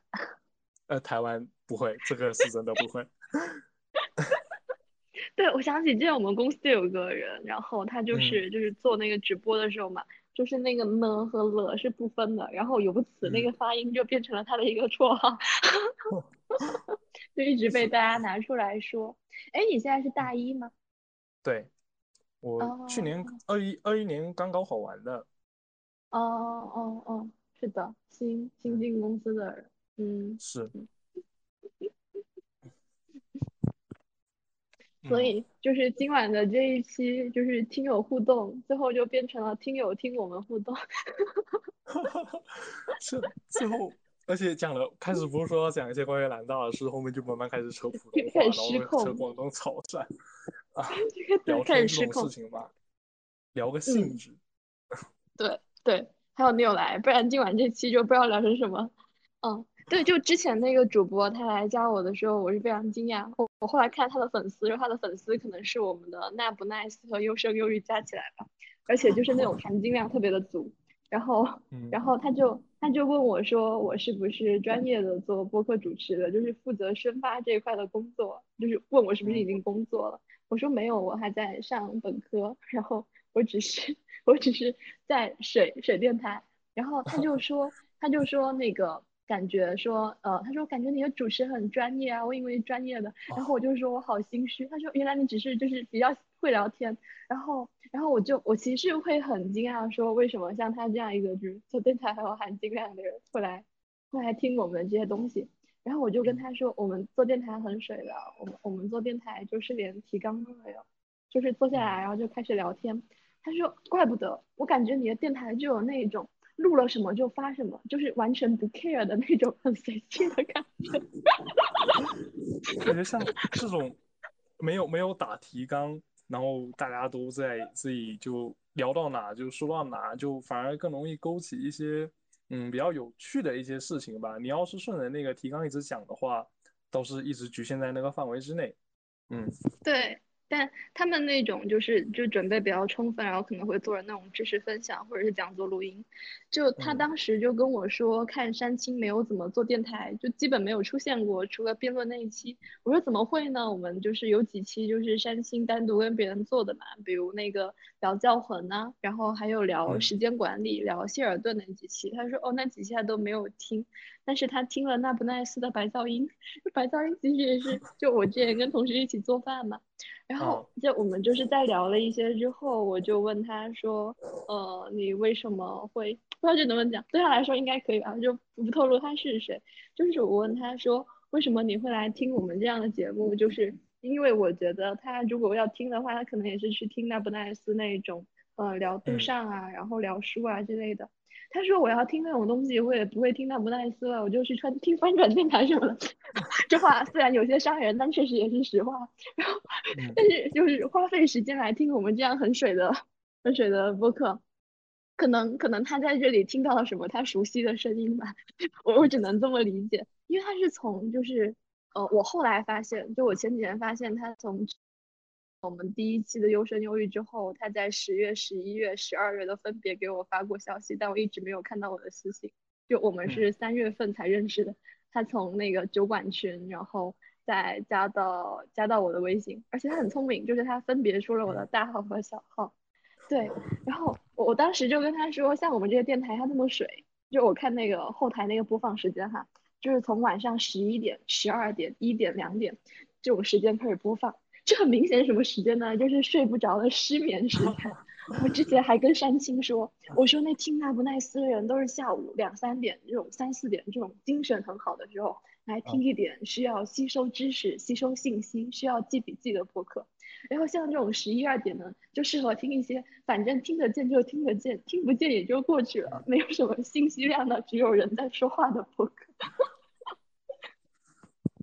呃，台湾。不会，这个是真的不会。对，我想起之前我们公司有个人，然后他就是就是做那个直播的时候嘛，就是那个呢和了是不分的，然后由此那个发音就变成了他的一个绰号，就一直被大家拿出来说。哎，你现在是大一吗？对，我去年二一二一年刚高考完的。哦哦哦，是的，新新进公司的人，嗯，是。所以就是今晚的这一期就是听友互动，最后就变成了听友听我们互动。是最后，而且讲了开始不是说要讲一些关于南大的事，后面就慢慢开始扯普通话，然后扯广东潮汕啊，聊天这种事情吧，聊个兴致。对对，还有你有来，不然今晚这期就不知道聊成什么。嗯。对，就之前那个主播他来加我的时候，我是非常惊讶。我我后来看他的粉丝，说他的粉丝可能是我们的那不 nice 和优生优育加起来吧，而且就是那种含金量特别的足。然后，然后他就他就问我说，我是不是专业的做播客主持的，就是负责宣发这一块的工作，就是问我是不是已经工作了。我说没有，我还在上本科，然后我只是我只是在水水电台。然后他就 说他就说那个。感觉说，呃，他说感觉你的主持很专业啊，我以为专业的，然后我就说我好心虚。他说原来你只是就是比较会聊天，然后，然后我就我其实会很惊讶，说为什么像他这样一个就是做电台还有含金量的人会来会来听我们这些东西。然后我就跟他说，我们做电台很水的，我们我们做电台就是连提纲都没有，就是坐下来然后就开始聊天。他说怪不得，我感觉你的电台就有那种。录了什么就发什么，就是完全不 care 的那种很随性的感觉。感觉像这种没有没有打提纲，然后大家都在自己就聊到哪就说到哪，就反而更容易勾起一些嗯比较有趣的一些事情吧。你要是顺着那个提纲一直讲的话，都是一直局限在那个范围之内。嗯，对。但他们那种就是就准备比较充分，然后可能会做那种知识分享或者是讲座录音。就他当时就跟我说，看山青没有怎么做电台，就基本没有出现过，除了辩论那一期。我说怎么会呢？我们就是有几期就是山青单独跟别人做的嘛，比如那个聊教魂呐，然后还有聊时间管理、聊谢尔顿那几期。他说哦，那几期他都没有听，但是他听了那不奈斯的白噪音。白噪音其实也是 就我之前跟同事一起做饭嘛。然后就我们就是在聊了一些之后，我就问他说，呃，你为什么会不知道这能不能讲？对他来说应该可以吧，就不透露他是谁。就是我问他说，为什么你会来听我们这样的节目？就是因为我觉得他如果要听的话，他可能也是去听那不奈斯那种，呃，聊杜尚啊，然后聊书啊之类的。他说我要听那种东西，我也不会听那不耐斯了，我就去穿听翻转电台什么的。这话虽然有些伤人，但确实也是实话。然后，但是就是花费时间来听我们这样很水的、很水的播客，可能可能他在这里听到了什么他熟悉的声音吧，我我只能这么理解。因为他是从就是呃，我后来发现，就我前几天发现他从。我们第一期的优生优育之后，他在十月、十一月、十二月都分别给我发过消息，但我一直没有看到我的私信。就我们是三月份才认识的，他从那个酒馆群，然后再加到加到我的微信，而且他很聪明，就是他分别说了我的大号和小号。对，然后我我当时就跟他说，像我们这个电台它那么水，就我看那个后台那个播放时间哈，就是从晚上十一点、十二点、一点、两点这种时间开始播放。这很明显什么时间呢？就是睡不着的失眠时间。我之前还跟山青说，我说那听那不奈斯的人都是下午两三点这种三四点这种精神很好的时候来听一点需要吸收知识、吸收信息、需要记笔记的播客。然后像这种十一二点呢，就适合听一些反正听得见就听得见，听不见也就过去了，没有什么信息量的，只有人在说话的播客。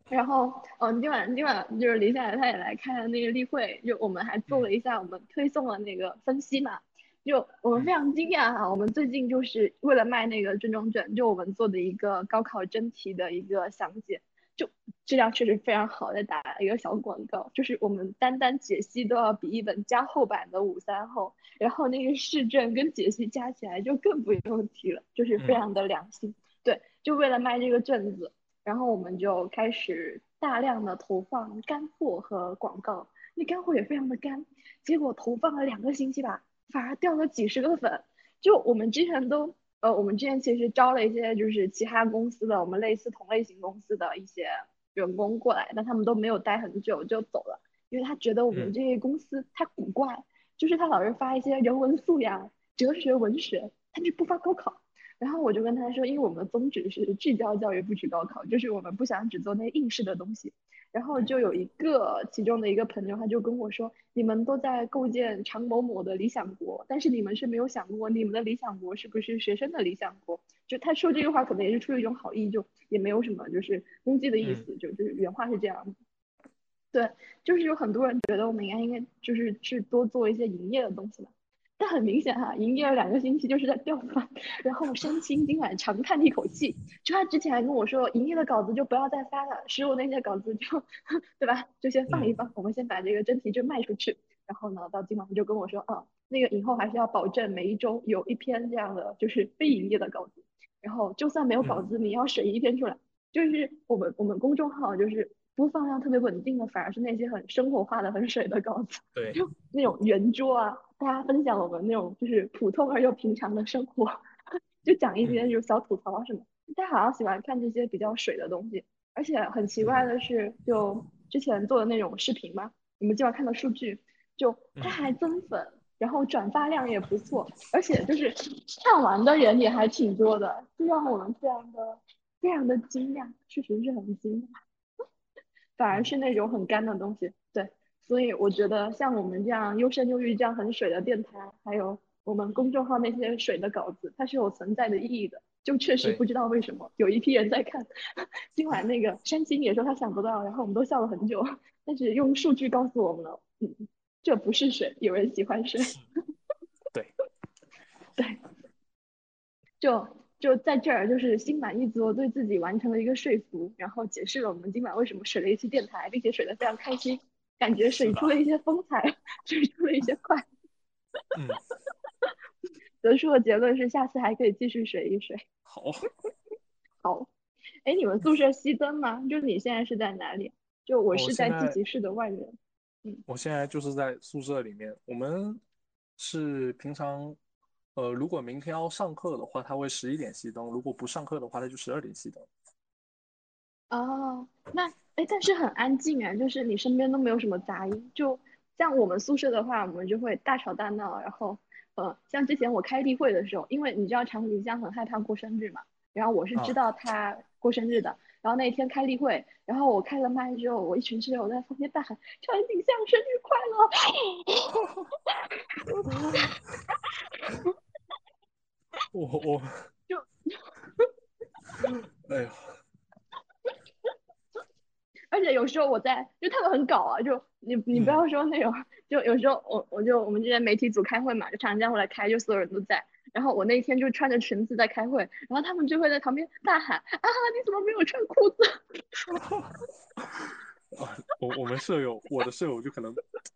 然后，嗯，今晚今晚就是林夏他也来开了那个例会，就我们还做了一下我们推送的那个分析嘛。就我们非常惊讶哈，我们最近就是为了卖那个卷中卷，就我们做的一个高考真题的一个详解，就质量确实非常好，再打一个小广告，就是我们单单解析都要比一本加厚版的五三厚，然后那个试卷跟解析加起来就更不用提了，就是非常的良心。对，就为了卖这个卷子。然后我们就开始大量的投放干货和广告，那干货也非常的干，结果投放了两个星期吧，反而掉了几十个粉。就我们之前都，呃，我们之前其实招了一些就是其他公司的，我们类似同类型公司的一些员工过来，但他们都没有待很久就走了，因为他觉得我们这些公司太古怪，就是他老是发一些人文素养、哲学、文学，他就不发高考。然后我就跟他说，因为我们的宗旨是聚焦教育，不取高考，就是我们不想只做那应试的东西。然后就有一个其中的一个朋友，他就跟我说，你们都在构建常某某的理想国，但是你们是没有想过，你们的理想国是不是学生的理想国？就他说这句话可能也是出于一种好意，就也没有什么就是攻击的意思，就就是原话是这样。对，就是有很多人觉得我们应该应该就是去多做一些营业的东西嘛。但很明显哈，营业了两个星期就是在掉饭。然后山青今晚长叹一口气，就他之前还跟我说，营业的稿子就不要再发了，十五那些稿子就，对吧？就先放一放，我们先把这个真题就卖出去。然后呢，到今晚他就跟我说，啊，那个以后还是要保证每一周有一篇这样的就是非营业的稿子。然后就算没有稿子，你要审一篇出来。就是我们我们公众号就是。播放量特别稳定的，反而是那些很生活化的、很水的稿子，对，就 那种圆桌啊，大家分享我们那种就是普通而又平常的生活，就讲一些就小吐槽什么。大家好像喜欢看这些比较水的东西，而且很奇怪的是，就之前做的那种视频嘛，你们今晚看到数据，就它还增粉，然后转发量也不错，而且就是看完的人也还挺多的，就让我们非常的非常的惊讶，确实是很惊讶。反而是那种很干的东西，对，所以我觉得像我们这样优生优育这样很水的电台，还有我们公众号那些水的稿子，它是有存在的意义的。就确实不知道为什么有一批人在看。今晚那个 山青也说他想不到，然后我们都笑了很久。但是用数据告诉我们了，嗯，这不是水，有人喜欢水。对，对，就。就在这儿，就是心满意足，对自己完成了一个说服，然后解释了我们今晚为什么水了一期电台，并且水的非常开心，感觉水出了一些风采，水出了一些快。嗯。得出的结论是，下次还可以继续水一水。好。好。哎，你们宿舍熄灯吗？就你现在是在哪里？就我是在自习室的外面。嗯。我现在就是在宿舍里面。我们是平常。呃，如果明天要上课的话，他会十一点熄灯；如果不上课的话，他就十二点熄灯。哦，那哎，但是很安静啊，就是你身边都没有什么杂音。就像我们宿舍的话，我们就会大吵大闹。然后，呃，像之前我开例会的时候，因为你知道长景香很害怕过生日嘛，然后我是知道他过生日的。然后那天开例会，然后我开了麦之后，我一群室友在旁边大喊：“长景香生日快乐！” 我我就，哎呀，而且有时候我在，就他们很搞啊，就你你不要说那种，就有时候我我就我们这边媒体组开会嘛，就长江过来开，就所有人都在，然后我那天就穿着裙子在开会，然后他们就会在旁边大喊啊，你怎么没有穿裤子？啊，我我们舍友，我的舍友就可能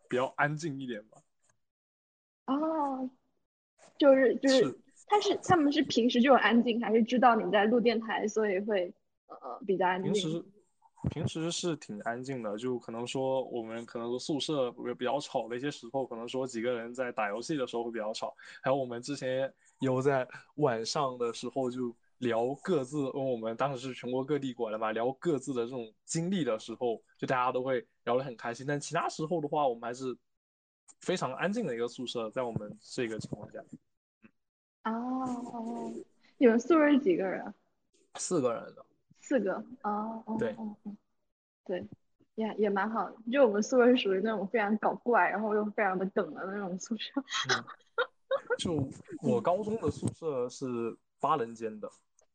比较安静一点吧。哦，就是就是。他是他们是平时就很安静，还是知道你在录电台，所以会呃比较安静？平时平时是挺安静的，就可能说我们可能宿舍比较吵的一些时候，可能说几个人在打游戏的时候会比较吵。还有我们之前有在晚上的时候就聊各自，因为我们当时是全国各地过来嘛，聊各自的这种经历的时候，就大家都会聊得很开心。但其他时候的话，我们还是非常安静的一个宿舍，在我们这个情况下。哦，你们宿舍是几个人？四个人的。四个哦，对，对，也也蛮好的。就我们宿舍是属于那种非常搞怪，然后又非常的梗的那种宿舍。就我 高中的宿舍是八人间的，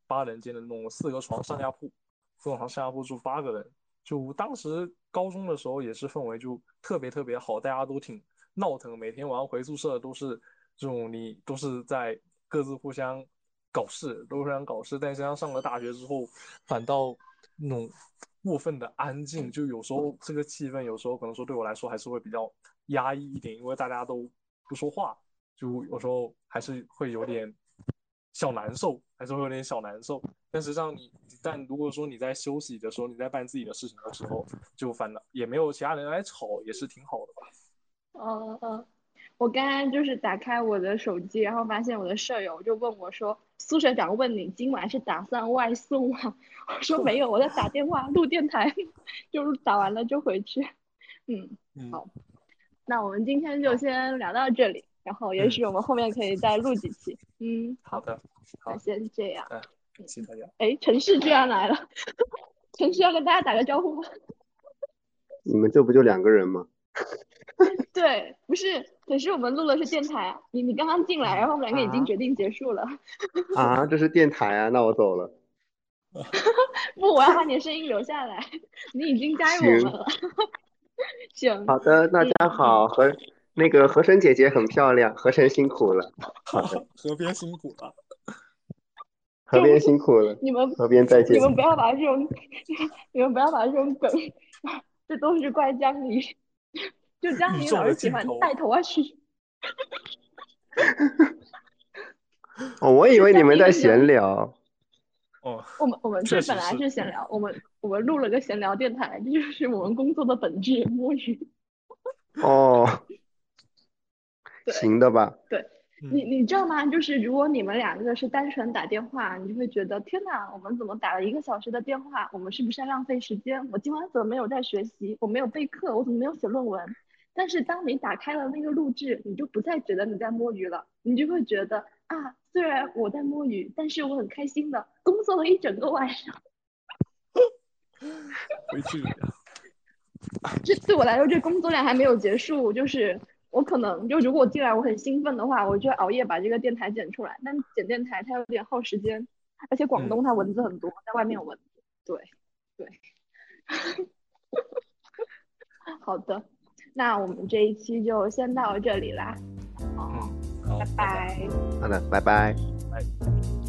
八人间的那种四个床上下铺，四个床上下铺住八个人。就当时高中的时候也是氛围就特别特别好，大家都挺闹腾，每天晚上回宿舍都是这种你都是在。各自互相搞事，都互相搞事。但是像上了大学之后，反倒那种过分的安静，就有时候这个气氛，有时候可能说对我来说还是会比较压抑一点，因为大家都不说话，就有时候还是会有点小难受，还是会有点小难受。但实际上你，但如果说你在休息的时候，你在办自己的事情的时候，就反倒也没有其他人来吵，也是挺好的吧。嗯嗯。我刚刚就是打开我的手机，然后发现我的舍友就问我说：“苏社长问你今晚是打算外送吗？” 我说：“没有，我在打电话录电台，就是打完了就回去。”嗯，好，那我们今天就先聊到这里，然后也许我们后面可以再录几期。嗯，好的。好先这样。谢谢大家。哎，陈氏居然来了，陈氏要跟大家打个招呼吗？你们这不就两个人吗？对，不是，可是我们录的是电台，你你刚刚进来，然后我们两个已经决定结束了。啊，这是电台啊，那我走了。不，我要把你的声音留下来，你已经加入我们了。行。好的，大家好，和那个和声姐姐很漂亮，和声辛苦了。好的，河边辛苦了。河边辛苦了。你们河边再见。你们不要把这种，你们不要把这种梗，这都是怪江离。就 江离老是喜欢带头啊去。哦，我以为你们在闲聊。哦，我们我们这本来是闲聊，我们我们录了个闲聊电台，这就是我们工作的本质，摸鱼。哦，行的吧？对，你你知道吗？就是如果你们两个是单纯打电话，你就会觉得天哪，我们怎么打了一个小时的电话？我们是不是在浪费时间？我今晚怎么没有在学习？我没有备课，我怎么没有写论文？但是当你打开了那个录制，你就不再觉得你在摸鱼了，你就会觉得啊，虽然我在摸鱼，但是我很开心的工作了一整个晚上。回去。这对我来说，这工作量还没有结束，就是我可能就如果进来我很兴奋的话，我就熬夜把这个电台剪出来。但剪电台它有点耗时间，而且广东它蚊子很多，在外面有蚊子。对对。好的。那我们这一期就先到这里啦，好，拜拜。好的，拜拜。拜。